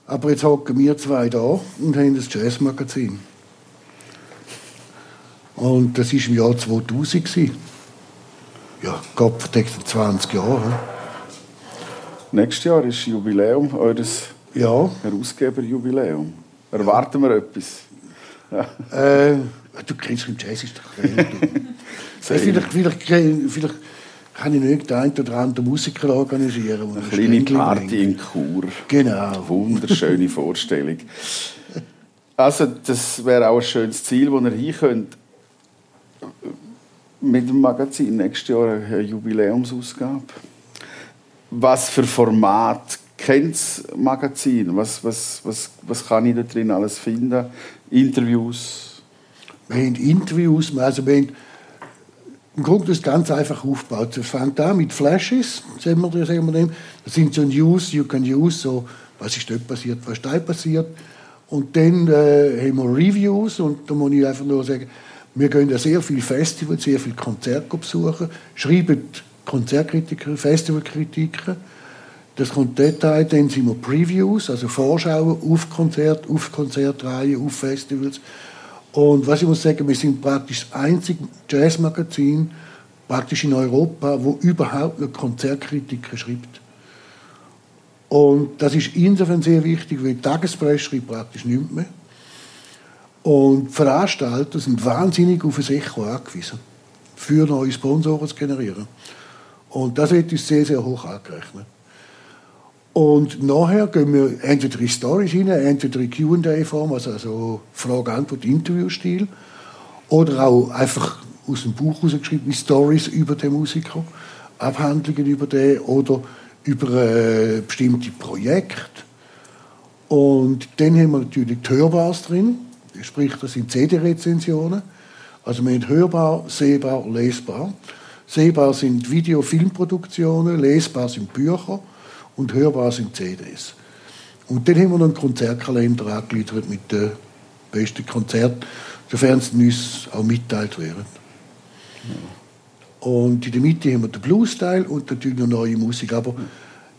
Aber jetzt hocken wir zwei da und haben das Jazzmagazin. Und das war im Jahr 2000. Ja, Gott verdeckt 20 Jahre. Nächstes Jahr ist Jubiläum, eures ja. Herausgeberjubiläum. Erwarten wir etwas? Ja. Äh, du kennst im Jazz ist doch geil. vielleicht, vielleicht, vielleicht kann ich nicht den einen oder anderen Musiker organisieren. Eine kleine Party in Chur. Genau. Wunderschöne Vorstellung. Also, das wäre auch ein schönes Ziel, wo ihr hin könnt. Mit dem Magazin nächstes Jahr eine Jubiläumsausgabe. Was für Format kennt das Magazin? Was, was, was, was kann ich da drin alles finden? Interviews? Wir haben Interviews, also wir haben im Grunde das ganz einfach aufgebaut. Es fängt an mit Flashes, sagen wir, sagen wir das sind so News, you can use, so was ist dort passiert, was ist da passiert. Und dann äh, haben wir Reviews und da muss ich einfach nur sagen, wir gehen ja sehr viele Festivals, sehr viele Konzerte besuchen, schreiben Konzertkritiker, Festivalkritiker. Das kommt Detail, dann sind wir Previews, also Vorschauen auf Konzerte, auf Konzertreihen, auf Festivals. Und was ich muss sagen, wir sind praktisch das einzige Jazzmagazin praktisch in Europa, wo überhaupt noch Konzertkritiker schreibt. Und das ist insofern sehr wichtig, weil die Tagespresse schreibt praktisch nichts mehr. Und die Veranstalter sind wahnsinnig auf Echo angewiesen, für neue Sponsoren zu generieren. Und das wird uns sehr, sehr hoch angerechnet. Und nachher gehen wir entweder in Stories rein, entweder in Q&A-Form, also, also Frage-Antwort-Interview-Stil, oder auch einfach aus dem Buch herausgeschriebene Stories über den Musiker, Abhandlungen über den oder über äh, bestimmte Projekte. Und dann haben wir natürlich die Hörbars drin, sprich, das sind CD-Rezensionen. Also wir haben hörbar, sehbar, lesbar. Sehbar sind Video-Filmproduktionen, lesbar sind Bücher und hörbar sind CDs. Und dann haben wir noch einen Konzertkalender angegliedert mit den besten Konzerten, sofern es uns auch mitteilt werden. Und in der Mitte haben wir den Blues-Teil und natürlich noch neue Musik. Aber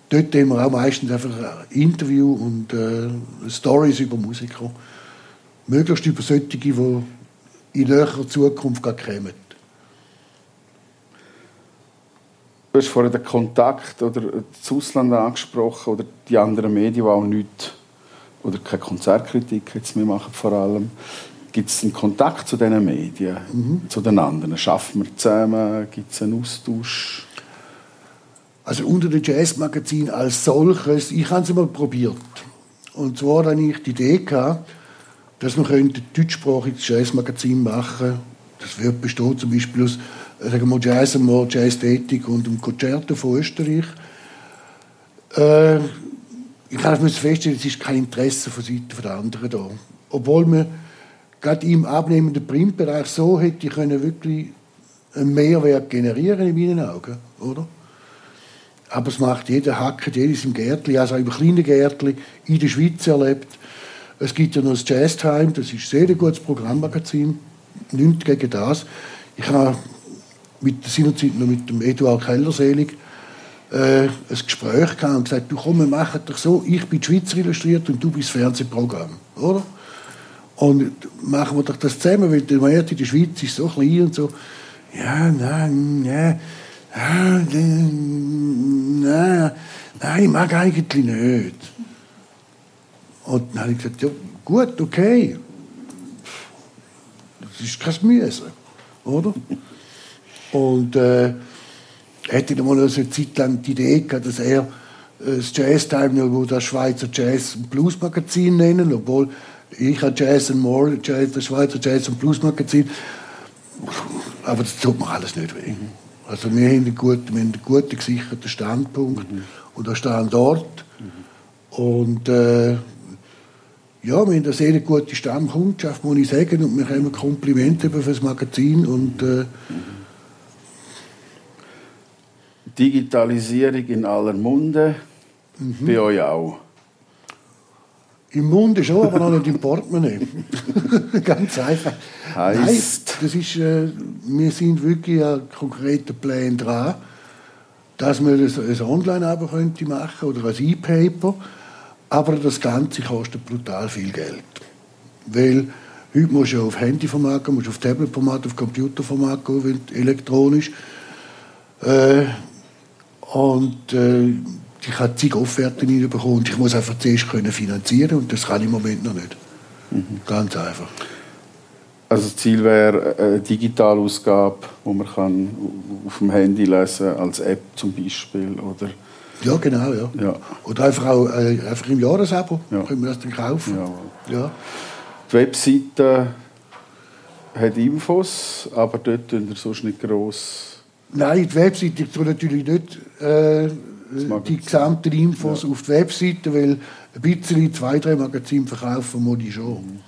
dort haben wir auch meistens einfach ein Interview und äh, Stories über Musiker. Möglichst über solche, die in näherer Zukunft kommen. Du hast vorhin den Kontakt oder das Ausland angesprochen oder die anderen Medien, die auch nichts oder keine Konzertkritik jetzt mehr machen vor allem. Gibt es einen Kontakt zu diesen Medien, mhm. zu den anderen? Schaffen wir zusammen? Gibt es einen Austausch? Also unter dem Jazzmagazin als solches, ich habe es mal probiert. Und zwar hatte ich die Idee, gehabt, dass man ein deutschsprachiges Jazzmagazin machen könnte. Das wird bestehen zum Beispiel aus sagen wir, Jazz und Jazz-Tätig und dem Concerto von Österreich. Äh, ich habe feststellen, es ist kein Interesse von Seiten der anderen da. Obwohl wir gerade im abnehmenden Printbereich so hätte können wirklich einen Mehrwert generieren in meinen Augen, oder? Aber es macht jeder hackt jedes im Gärtli, also im kleinen Gärtli in der Schweiz erlebt. Es gibt ja noch das Jazz Time, das ist ein sehr gutes Programmmagazin, nichts gegen das. Ich habe mit der seinerzeit noch mit dem Eduard Kellerselig äh, ein Gespräch gehabt und gesagt, du komm, wir machen doch so, ich bin die Schweizer illustriert und du bist das Fernsehprogramm, oder? Und machen wir doch das zusammen, weil der Markt in der Schweiz ist so klein und so. Ja, nein, nein, nein, nein, ich mag eigentlich nicht. Und dann habe ich gesagt, ja, gut, okay. Das ist kein Müssen, oder? Und äh, hätte dann mal eine Zeit lang die Idee gehabt, dass er äh, das Jazz Time, wo das Schweizer Jazz und Blues Magazin nennen, obwohl ich habe Jazz and More, Jazz, das Schweizer Jazz und Blues Magazin. Aber das tut mir alles nicht weh. Also wir haben einen guten, wir haben einen guten gesicherten Standpunkt mhm. und einen Standort. Mhm. Und äh, ja, wir haben eine sehr gute Stammkundschaft, muss ich sagen, und wir haben Komplimente für das Magazin und äh. Digitalisierung in aller Munde, mhm. bei euch auch. Im Munde schon, aber noch nicht im Portemonnaie. Ganz einfach. Heißt? Nein, das ist, äh, wir sind wirklich an konkreten Plänen dran, dass man das, das online aber könnte machen oder als E-Paper. Aber das Ganze kostet brutal viel Geld. Weil heute musst du auf Handyformat gehen, musst auf Tabletformat, auf Computerformat gehen, elektronisch. Äh, und äh, ich habe zig Offerten reinbekommen und ich muss einfach zuerst können finanzieren und das kann ich im Moment noch nicht. Mhm. Ganz einfach. Also das Ziel wäre eine Digitalausgabe, die man kann auf dem Handy lesen als App zum Beispiel, oder? Ja, genau, ja. ja. Oder einfach auch äh, einfach im Jahresabo ja. können wir das dann kaufen. Ja. ja. Die Webseite hat Infos, aber dort tun wir sonst nicht gross. Nein, die Webseite soll natürlich nicht äh, die gesamten Infos ja. auf die Webseite, weil ein bisschen zwei, drei Magazine verkaufen muss ich schon.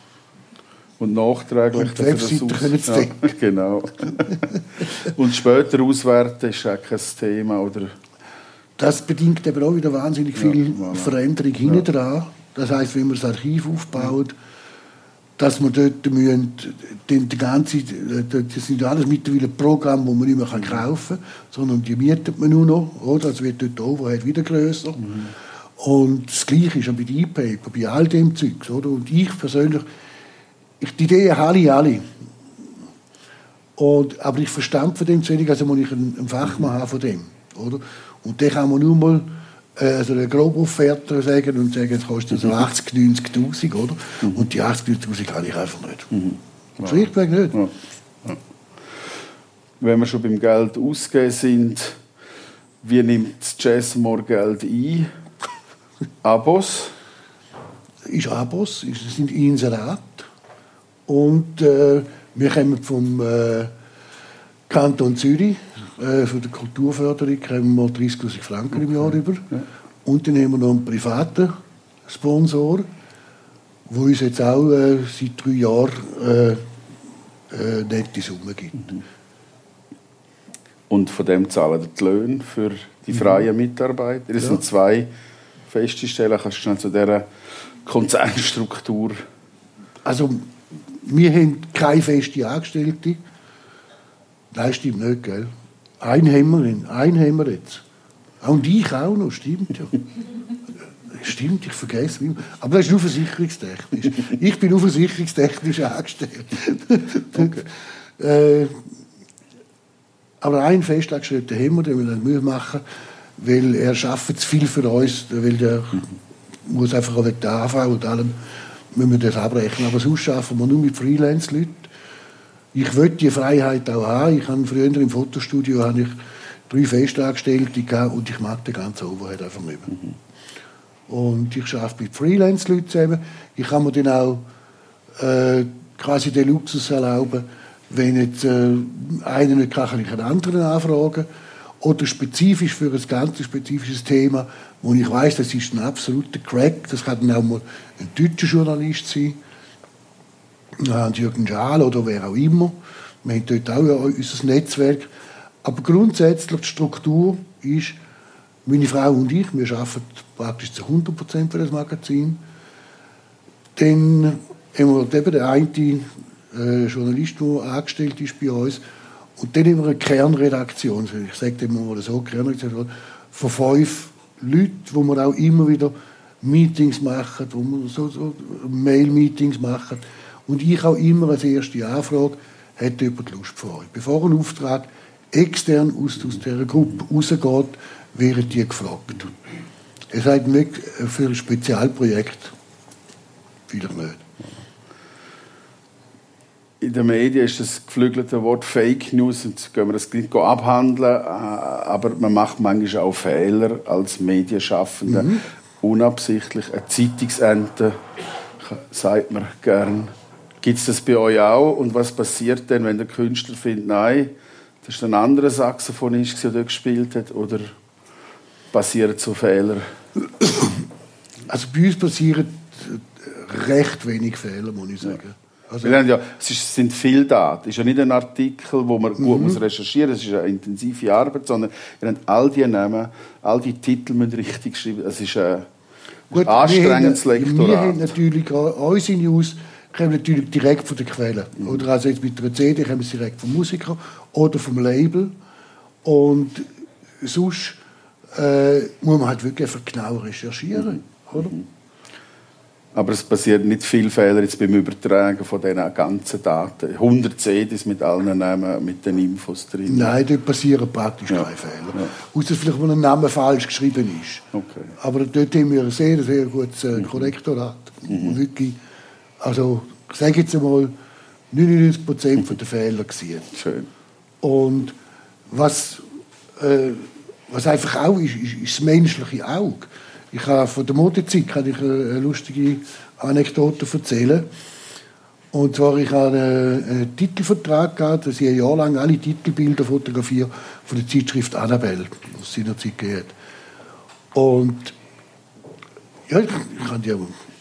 Und nachträglich. Und die Webseite aus... können ja, Genau. Und später auswerten ist auch kein Thema, oder? Das bedingt eben auch wieder wahnsinnig viel ja. Veränderung ja. hinten dran. Das heißt, wenn man das Archiv aufbaut, ja dass man dort müssen, den, den ganzen, das sind alles mittlerweile Programme, die man nicht mehr kaufen kann, sondern die mietet man nur noch, oder? Also wird dort Overhead wieder größer. Mhm. Und das Gleiche ist auch bei E-Paper, bei all dem Zeugs, oder? Und ich persönlich, ich, die Ideen habe ich alle. Und, aber ich verstand von dem zu wenig, also muss ich einen, einen Fachmann haben von dem, oder? Und den kann man nur mal äh, also eine Grobofferte sagen und sagen, es kostet so 80, 90'000, oder? Mhm. Und die 80, 90'000 kann ich einfach nicht. Mhm. Ja. Schlichtweg nicht. Ja. Ja. Wenn wir schon beim Geld ausgeben sind, wie nimmt Jazzmore Geld ein? Abos? Ist Abos, das sind Inserat. Und äh, wir kommen vom äh, Kanton Zürich, äh, von der Kulturförderung kriegen wir 30'000 Franken im Jahr über. Und dann haben wir noch einen privaten Sponsor, der uns jetzt auch äh, seit drei Jahren äh, äh, nette Summen gibt. Mhm. Und von dem zahlen die Löhne für die mhm. freien Mitarbeiter. Das ja. sind zwei feste Stellen. Kannst du schnell zu dieser Konzernstruktur... Also, wir haben keine feste Angestellte. Nein, stimmt nicht, gell? Ein haben ein haben wir jetzt. Und ich auch noch, stimmt ja. Stimmt, ich vergesse mich. Aber das ist nur versicherungstechnisch. Ich bin nur versicherungstechnisch angestellt. Okay. äh, aber einen Festangestellten haben wir, den wir nicht machen weil er schafft zu viel für uns, weil der muss einfach auch wegen der AV und allem müssen wir das abrechnen. Aber sonst schaffen wir nur mit Freelance-Leuten ich wollte die Freiheit auch haben. Ich habe früher im Fotostudio habe ich drei Festangestellte gehabt und ich mag den ganzen Overhead einfach nicht mehr. Mhm. Und ich arbeite mit Freelance-Leuten zusammen. Ich kann mir dann auch äh, quasi den Luxus erlauben, wenn jetzt äh, einer nicht kann, kann ich einen anderen anfragen. Oder spezifisch für ein ganz spezifisches Thema, wo ich weiß, das ist ein absoluter Crack. Das kann dann auch mal ein deutscher Journalist sein Hans-Jürgen Schaal oder wer auch immer. Wir haben dort auch unser Netzwerk. Aber grundsätzlich die Struktur ist, meine Frau und ich, wir arbeiten praktisch zu 100 Prozent für das Magazin. Dann haben wir eben den einen äh, Journalist, der angestellt ist bei uns. Und dann haben wir eine Kernredaktion, ich sage mal so, Kernredaktion, von fünf Leuten, wo wir auch immer wieder Meetings machen, wo wir so, so Mail-Meetings machen. Und ich auch immer als erste Anfrage, hat jemand Lust für euch? Bevor ein Auftrag extern aus, aus dieser Gruppe rausgeht, werden die gefragt. Es ist nicht für ein Spezialprojekt vielleicht nicht. In den Medien ist das geflügelte Wort Fake News, und können wir das gleich abhandeln, äh, aber man macht manchmal auch Fehler als Medienschaffender. Mhm. Unabsichtlich eine Zeitungsente, sagt man gern. Gibt es das bei euch auch? Und was passiert denn, wenn der Künstler findet, nein, das ist ein anderer Saxophonist, der dort gespielt hat? Oder passieren so Fehler? Also bei uns passieren recht wenig Fehler, muss ich sagen. Ja. Also, wir haben ja, es sind viele Daten. Es ist ja nicht ein Artikel, wo man gut mhm. muss recherchieren muss. Es ist eine intensive Arbeit, sondern wir haben all die Namen, all die Titel müssen richtig schreiben. Es ist ein, gut, anstrengendes Lektorat. Wir haben natürlich unsere News kommen natürlich direkt von der Quelle. Mhm. Oder also jetzt mit der CD kommen sie direkt vom Musiker oder vom Label. Und sonst äh, muss man halt wirklich einfach genau recherchieren. Mhm. Oder? Mhm. Aber es passiert nicht viel Fehler jetzt beim Übertragen von diesen ganzen Daten. 100 CDs mit allen Namen, mit den Infos drin. Nein, dort passieren praktisch ja. keine Fehler. Ja. Außer vielleicht, wo ein Name falsch geschrieben ist. Okay. Aber dort haben wir ein sehr, sehr gutes äh, Korrektorat. Mhm. Wirklich, also, ich sage jetzt einmal, 99 Prozent der Fehler gesehen. Schön. Und was, äh, was einfach auch ist, ist, ist das menschliche Auge. Ich habe von der Modezeit kann ich eine lustige Anekdote erzählen. Und zwar, ich habe einen, einen Titelvertrag gehabt, dass ich ein Jahr lang alle Titelbilder fotografiere von der Zeitschrift Annabelle, die es seinerzeit geht. Und ja, ich, ich habe die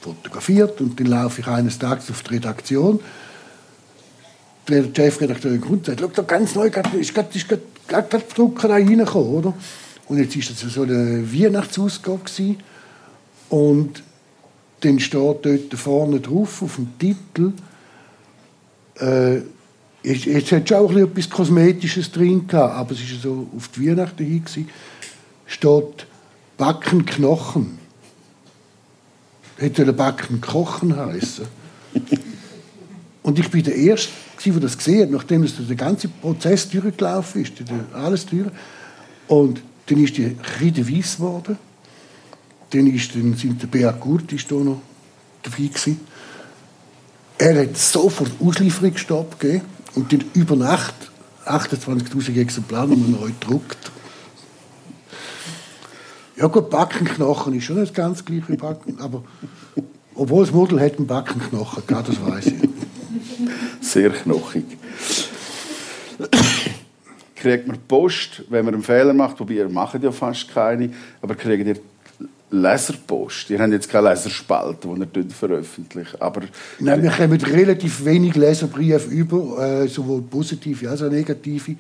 fotografiert und dann laufe ich eines Tages auf die Redaktion. Der Chefredakteur Grund sagt, da ganz neu, ist gerade die Druckerei reingekommen, oder? Und jetzt war das so eine Weihnachtsausgabe. Gewesen. Und dann steht dort vorne drauf, auf dem Titel, äh, jetzt, jetzt hat schon auch etwas Kosmetisches drin gehabt, aber es war so auf die Weihnachten hin, steht Backen Knochen. Hätte Backen Kochen heißen. Und ich bin der Erste, der das gesehen hat, nachdem der ganze Prozess durchgelaufen ist, alles durch. Und dann ist die Kreide weiss geworden. Dann, ist, dann sind der Beat Gurt ist da noch dabei gewesen. Er hat sofort Auslieferungsstopp gegeben und dann über Nacht 28'000 Exemplare neu gedruckt. Ja gut, Backenknochen ist schon nicht ganz gleich wie Backen, aber obwohl das Model hat einen Backenknochen, das weiß ich. Sehr knochig kriegt man Post, wenn man einen Fehler macht, wobei ihr macht ja fast keine, aber kriegt ihr Leserpost. Ihr habt jetzt keine Leserspalte, die ihr veröffentlicht. Aber Nein, wir haben relativ wenig Leserbriefe über, äh, sowohl positive als auch negative.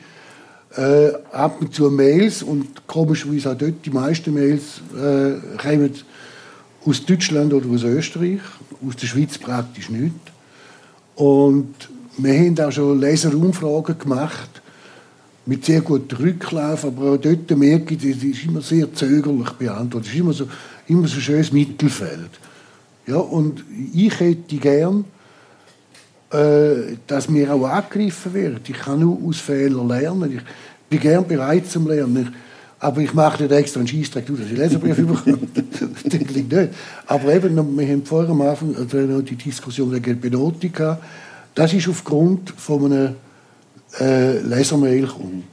Äh, ab und zu Mails und komischerweise auch dort die meisten Mails äh, kommen aus Deutschland oder aus Österreich, aus der Schweiz praktisch nicht. Und wir haben auch schon Leserumfragen gemacht mit sehr gutem Rücklauf, aber auch dort merke ich, das ist immer sehr zögerlich beantwortet. Es ist immer so, immer so ein schönes Mittelfeld. Ja, und ich hätte gern, äh, dass mir auch angegriffen wird. Ich kann nur aus Fehlern lernen. Ich bin gern bereit zum Lernen. Ich, aber ich mache nicht extra einen Scheissdreck, dass ich Leserbrief bekomme. das liegt nicht. Aber eben, wir haben vorher am Anfang also die Diskussion wegen Benotung gehabt. Das ist aufgrund von einem äh, Lesermail kommen.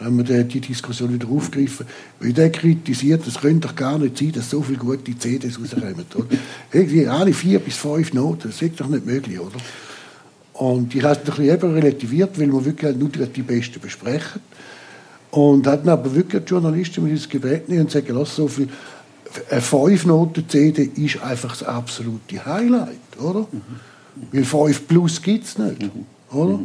Haben wir die, die Diskussion wieder aufgegriffen. Weil der kritisiert, es könnte doch gar nicht sein, dass so viele gute CDs rauskommen. Irgendwie alle vier bis fünf Noten, das ist doch nicht möglich, oder? Und ich habe es ein bisschen relativiert, weil wir wirklich nur die besten besprechen. Und hatten aber wirklich die Journalisten mit uns gebeten und sagen, lass so viel. Eine 5-Noten-CD ist einfach das absolute Highlight, oder? Mhm. Weil 5 Plus gibt es nicht. Oder?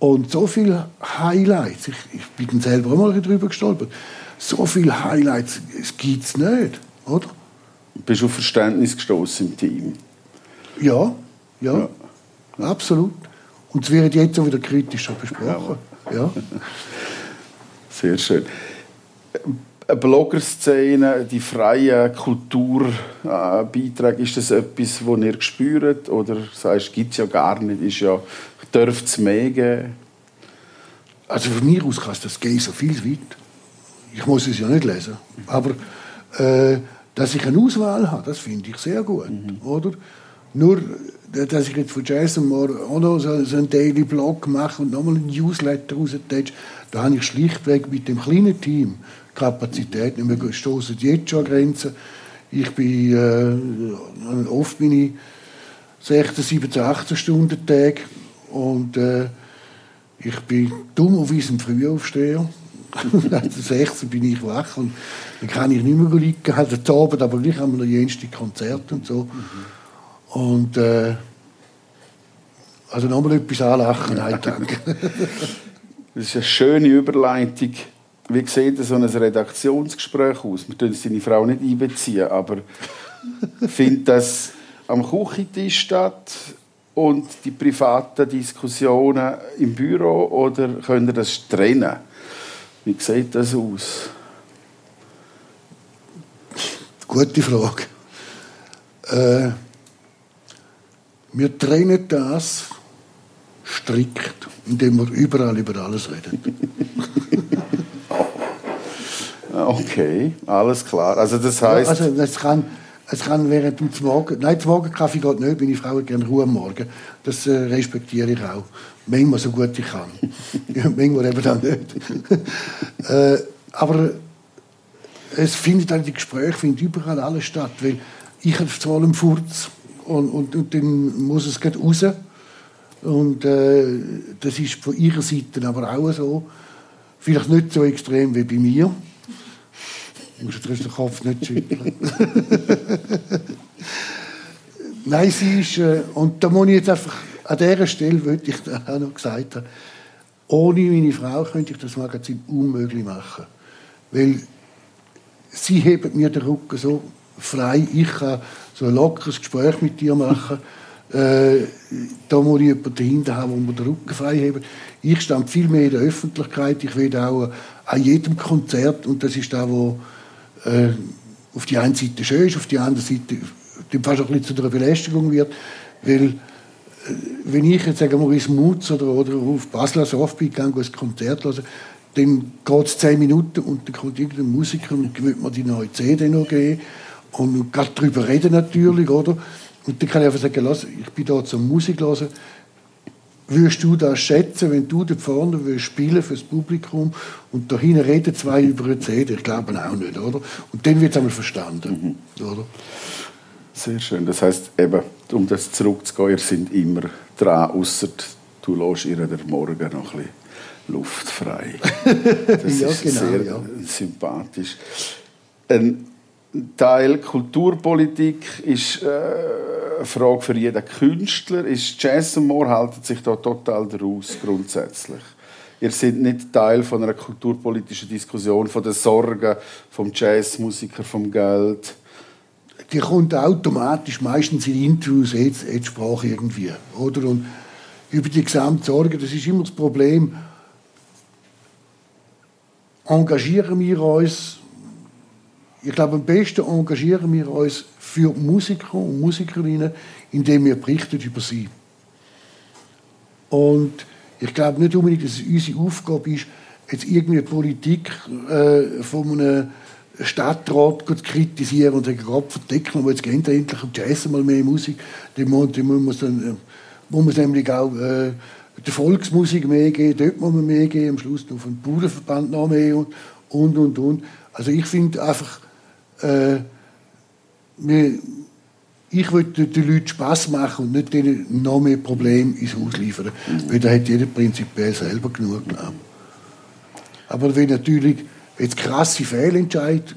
Und so viele Highlights, ich, ich bin dann selber mal drüber gestolpert, so viele Highlights gibt es nicht. Oder? Bist du auf Verständnis gestoßen im Team? Ja, ja, ja, absolut. Und es wird jetzt auch wieder kritischer besprochen. Ja. Sehr schön. Eine Bloggerszene, die freien Kulturbeiträge, ist das etwas, das ihr spürt? Oder sagst gibt es ja gar nicht, ist ja, dürfte es mehr geben? Also von mir aus kann das gehen so viel weit. Ich muss es ja nicht lesen. Aber äh, dass ich eine Auswahl habe, das finde ich sehr gut. Mhm. Oder? Nur, dass ich jetzt von Jason auch noch so, einen Daily Blog mache und nochmal einen Newsletter raustätsche, da habe ich schlichtweg mit dem kleinen Team Kapazität mehr. stoßen jetzt schon an Grenzen. Ich bin, äh, oft ich 16, 17, 18 Stunden Tag und äh, ich bin dumm auf diesem Frühaufsteher. also 16 bin ich wach und dann kann ich nicht mehr liegen, halt Abend, aber gleich haben wir noch jenste Konzerte und so. Mhm. Und äh, also nochmal etwas anlachen, nein, danke. das ist eine schöne Überleitung. Wie sieht so ein Redaktionsgespräch aus? Wir können seine Frau nicht einbeziehen, aber findet das am Küchentisch statt und die privaten Diskussionen im Büro oder könnt ihr das trennen? Wie sieht das aus? Gute Frage. Äh, wir trennen das strikt, indem wir überall über alles reden. okay, alles klar. Also das heißt. Ja, also es kann, es kann während dem Morgen, nein, Morgenkaffee geht nicht, meine Frau hat gerne Ruhe am Morgen. Das äh, respektiere ich auch. Manchmal so gut ich kann. manchmal eben dann nicht. äh, aber es findet dann die Gespräche findet überall alles statt, weil ich habe zwar einen Furz und, und, und dann muss es gleich raus. Und äh, das ist von ihrer Seite aber auch so. Vielleicht nicht so extrem wie bei mir. Du musst den Kopf nicht schütteln. Nein, sie ist, äh, und da muss ich jetzt einfach, an dieser Stelle wollte ich auch noch gesagt haben, ohne meine Frau könnte ich das Magazin unmöglich machen. Weil sie hebt mir den Rücken so frei, ich kann so ein lockeres Gespräch mit dir machen. Äh, da muss ich jemanden dahinter haben, wo man den Rücken frei haben. Ich stand viel mehr in der Öffentlichkeit. Ich will auch an jedem Konzert, und das ist da, wo äh, auf die einen Seite schön ist, auf die andere Seite fast ein bisschen zu einer Belästigung wird, weil äh, wenn ich jetzt sagen wir ins Mutz oder, oder auf Basler Softbeat gehe, ein Konzert hören, dann geht es zehn Minuten und dann kommt irgendein Musiker und will mir die neue CD noch geben und gerade darüber reden natürlich, oder? Und dann kann ich einfach sagen, lass, ich bin da zum Musik hören. Würdest du das schätzen, wenn du da vorne willst spielen fürs Publikum und da hinten reden zwei über eine CD? Ich glaube auch nicht, oder? Und dann wird es einmal verstanden, mhm. oder? Sehr schön. Das heißt eben, um das zurückzugehen, ihr seid immer dran, außer du lässt ihr der Morgen noch ein bisschen Luft frei. Das ja, ist genau, sehr ja. sympathisch. Ein Teil Kulturpolitik ist äh, eine Frage für jeden Künstler. Ist Jazz More haltet sich da total daraus grundsätzlich. Ihr seid nicht Teil von einer kulturpolitischen Diskussion, von den Sorgen vom Jazzmusiker, vom Geld. Die kommt automatisch meistens in Interviews jetzt, jetzt Sprache irgendwie, oder? Und über die gesamte Sorge, das ist immer das Problem. Engagieren wir uns ich glaube, am besten engagieren wir uns für Musiker und Musikerinnen, indem wir berichten über sie. Und ich glaube nicht unbedingt, dass es unsere Aufgabe ist, jetzt irgendwie Politik äh, von einem Stadtrat zu kritisieren und sagen, Gott verdecken wir, jetzt wir endlich und jazzen mal mehr Musik. Dann muss, muss, dann, äh, muss man nämlich auch äh, der Volksmusik mehr geben, dort muss man mehr geben, am Schluss noch vom Bauernverband noch mehr und, und, und, und. Also ich finde einfach, äh, wir, ich will den Leuten Spass machen und nicht denen noch mehr Probleme ins Haus liefern. Mhm. Weil da hat jeder prinzipiell selber genug genommen. Aber wenn natürlich jetzt krasse Fehlentscheid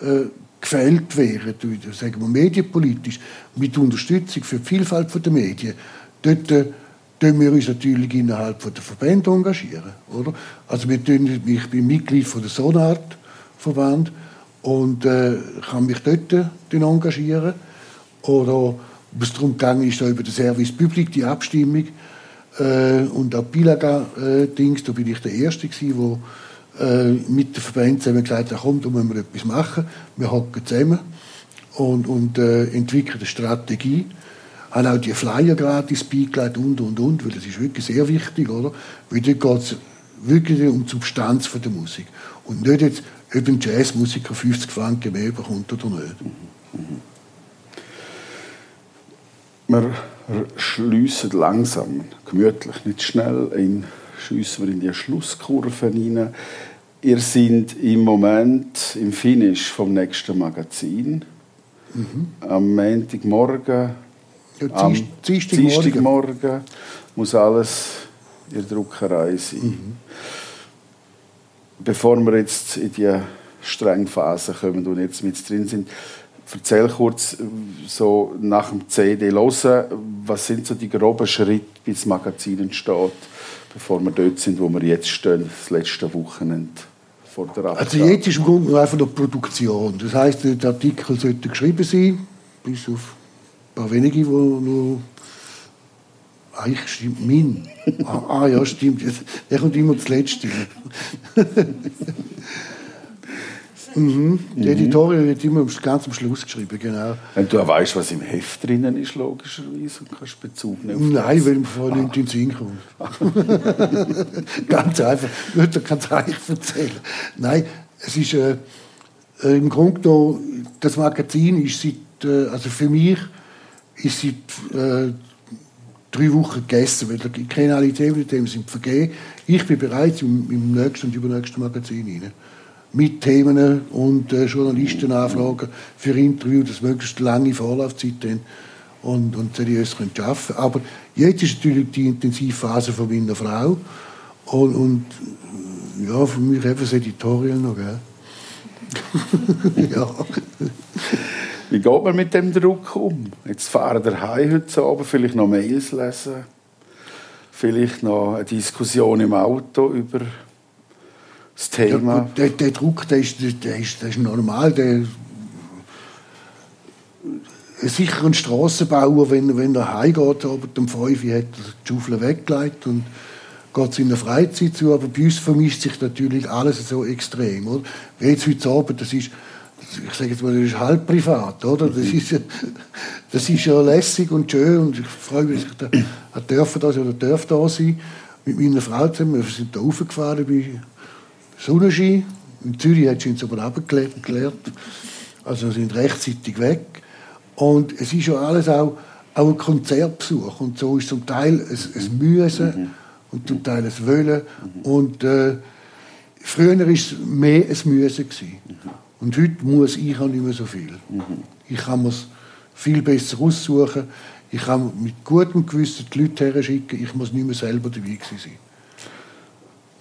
äh, gefällt wären, sagen wir medienpolitisch, mit Unterstützung für die Vielfalt der Medien, dort äh, tun wir uns natürlich innerhalb der Verbände engagieren. Oder? Also wir tun, ich bin Mitglied von der Sonart-Verband und äh, kann mich dort äh, engagieren. Oder was darum gegangen ist, da über den Service Public, die Abstimmung äh, und auch Bilaga-Dings, äh, da bin ich der Erste gewesen, der äh, mit den Verbänden zusammen gesagt hat, komm, da müssen wir etwas machen. Wir hocken zusammen und, und äh, entwickeln eine Strategie haben auch die Flyer gratis beigelegt und, und, und, weil das ist wirklich sehr wichtig, oder? Weil dort geht es wirklich um die Substanz der Musik. Und nicht jetzt, ob ein Jazzmusiker 50 Franken mehr bekommt oder nicht. Wir schliessen langsam, gemütlich, nicht schnell, in, schliessen wir in die Schlusskurve hinein. Ihr seid im Moment im Finish vom nächsten Magazin. Mhm. Am Montagmorgen ja, am Dienstagmorgen muss alles in der Druckerei sein. Mhm. Bevor wir jetzt in die strenge Phase kommen und jetzt mit drin sind, erzähl kurz so nach dem CD hören, was sind so die groben Schritte, bis das Magazin entsteht, bevor wir dort sind, wo wir jetzt stehen, das letzte Wochenende vor der Abgabe. Also jetzt ist im Grunde einfach noch Produktion. Das heißt, der Artikel sollte geschrieben sein, bis auf paar wenige, die noch eigentlich stimmt mein. Ah, ah, ja, stimmt. Der kommt immer zuletzt. mhm. Die Editorial wird immer ganz am Schluss geschrieben, genau. Wenn du weißt, was im Heft drinnen ist, logischerweise, und kannst Bezug nehmen Nein, weil mir vorher nicht in den Sinn kommt. ganz einfach. Ich würde ganz eigentlich erzählen. Nein, es ist äh, äh im Grunde genommen, das Magazin ist seit, äh, also für mich, ist seit äh, drei Wochen gegessen, weil die Kriminalität mit dem sind vergeben. Ich bin bereits im, im nächsten und übernächsten Magazin rein. Mit Themen und äh, Journalistenanfragen für Interviews, das möglichst lange Vorlaufzeit und, und seriös können Aber jetzt ist natürlich die Intensivphase von meiner Frau und, und ja, für mich eben das Editorial noch, gell? ja. Wie geht man mit dem Druck um? Jetzt fahren wir heim heute Abend, vielleicht noch Mails lesen, vielleicht noch eine Diskussion im Auto über das Thema. Ja, der, der, Druck, der ist, der ist, der ist normal. Der, sicher ein Strassenbauer, wenn, wenn er heimgeht, aber um 5 Uhr hat er die Schaufel weggelegt und geht in der Freizeit zu. Aber bei uns vermischt sich natürlich alles so extrem. Oder? Wie jetzt heute Abend, das ist ich sage jetzt mal, das ist halb privat, oder? Das ist, ja, das ist ja lässig und schön und ich freue mich, dass ich da dürfen da oder darf da sein mit meiner Frau zusammen. Wir sind da raufgefahren bei Sonnenschein. In Zürich hat sie uns aber abgeklärt. Also wir sind rechtzeitig weg. Und es ist ja alles auch, auch ein Konzertbesuch. Und so ist zum Teil ein, ein Müssen mhm. und zum Teil ein Wollen. Mhm. Und äh, früher war es mehr ein Müssen. Mhm. Und heute muss ich auch nicht mehr so viel. Mhm. Ich kann es viel besser aussuchen. Ich kann mit gutem Gewissen die Leute her schicken. Ich muss nicht mehr selber dabei sein.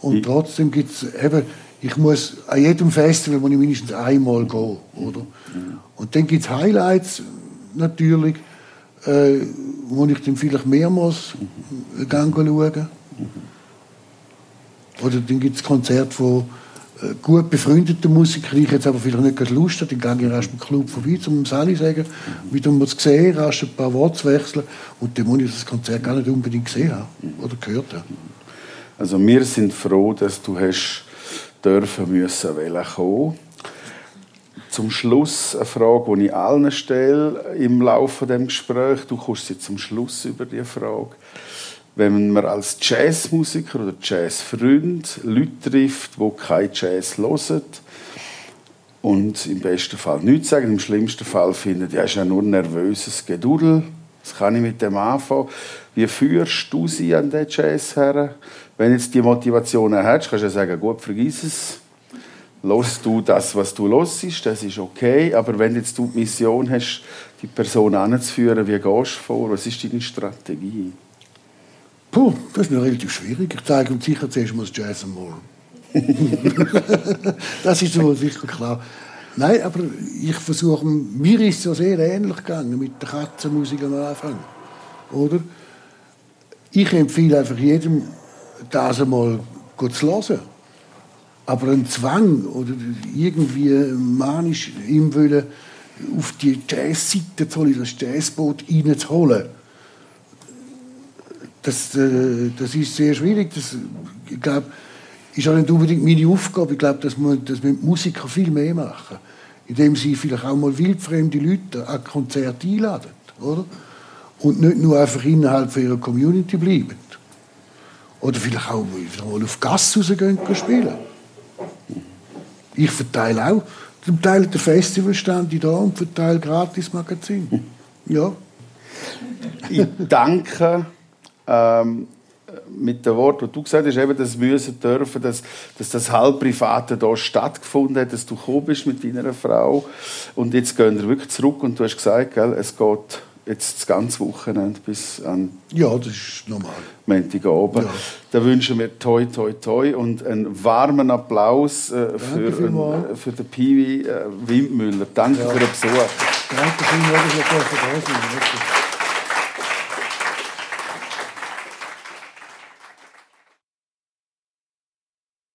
Und ich trotzdem gibt es eben, ich muss an jedem Festival muss ich mindestens einmal gehen. Oder? Mhm. Und dann gibt es Highlights natürlich, äh, wo ich dann vielleicht mehrmals mhm. schauen. Mhm. Oder dann gibt es Konzerte, wo gut befreundete Musiker, ich jetzt aber vielleicht nicht Lust habe, dann gehe ich erst im Club vorbei, um Sally zu sagen, wieder mal zu sehen, rasch ein paar Worte zu wechseln und dann muss ich das Konzert gar nicht unbedingt gesehen haben oder gehört haben. Also wir sind froh, dass du hast dürfen müssen wählen kommen. Zum Schluss eine Frage, die ich allen stelle im Laufe des Gesprächs. Du kommst jetzt zum Schluss über die Frage wenn man als Jazzmusiker oder Jazzfreund Leute trifft, die kein Jazz hören und im besten Fall nichts sagen, im schlimmsten Fall finden, ja, ist ja nur ein nervöses Gedudel, das kann ich mit dem anfangen. Wie führst du sie an den Jazz her? Wenn du jetzt die Motivation hast, kannst du ja sagen, gut, vergiss es. Los du das, was du los das ist okay. Aber wenn jetzt du die Mission hast, die Person anzuführen, wie gehst du vor? Was ist deine Strategie? Puh, das ist noch relativ schwierig. Ich zeige uns sicher zuerst mal das Jazz and More. das ist so sicher klar. Nein, aber ich versuche, mir ist es ja sehr ähnlich gegangen mit der Katzenmusik am Anfang. Oder? Ich empfehle einfach jedem, das einmal zu hören. Aber ein Zwang oder irgendwie manisch ihm wollen, auf die Jazzseite zu holen, das Jazzboot reinzuholen, das, äh, das ist sehr schwierig. Das, ich glaube, ist auch nicht unbedingt meine Aufgabe. Ich glaube, dass man, dass man Musiker viel mehr machen, indem sie vielleicht auch mal wildfremde Leute an Konzerte einladen, oder? Und nicht nur einfach innerhalb ihrer Community bleiben. Oder vielleicht auch mal auf Gas rausgehen spielen. Ich verteile auch zum Teil den Festivalstand da und verteile gratis Magazin. Ja. Ich danke ähm, mit dem Wort, das du gesagt hast, eben das müssen dürfen, dass, dass das Halbprivate da stattgefunden hat, dass du gekommen bist mit deiner Frau und jetzt gehen wir wirklich zurück und du hast gesagt, gell, es geht jetzt das ganze Wochenende bis an ja, das ist normal. Montagabend. Ja. Da wünschen wir toi toi toi und einen warmen Applaus äh, für, ein, für den Piwi äh, Windmüller. Danke ja. für den Besuch. Danke vielmals, dass ihr da sind.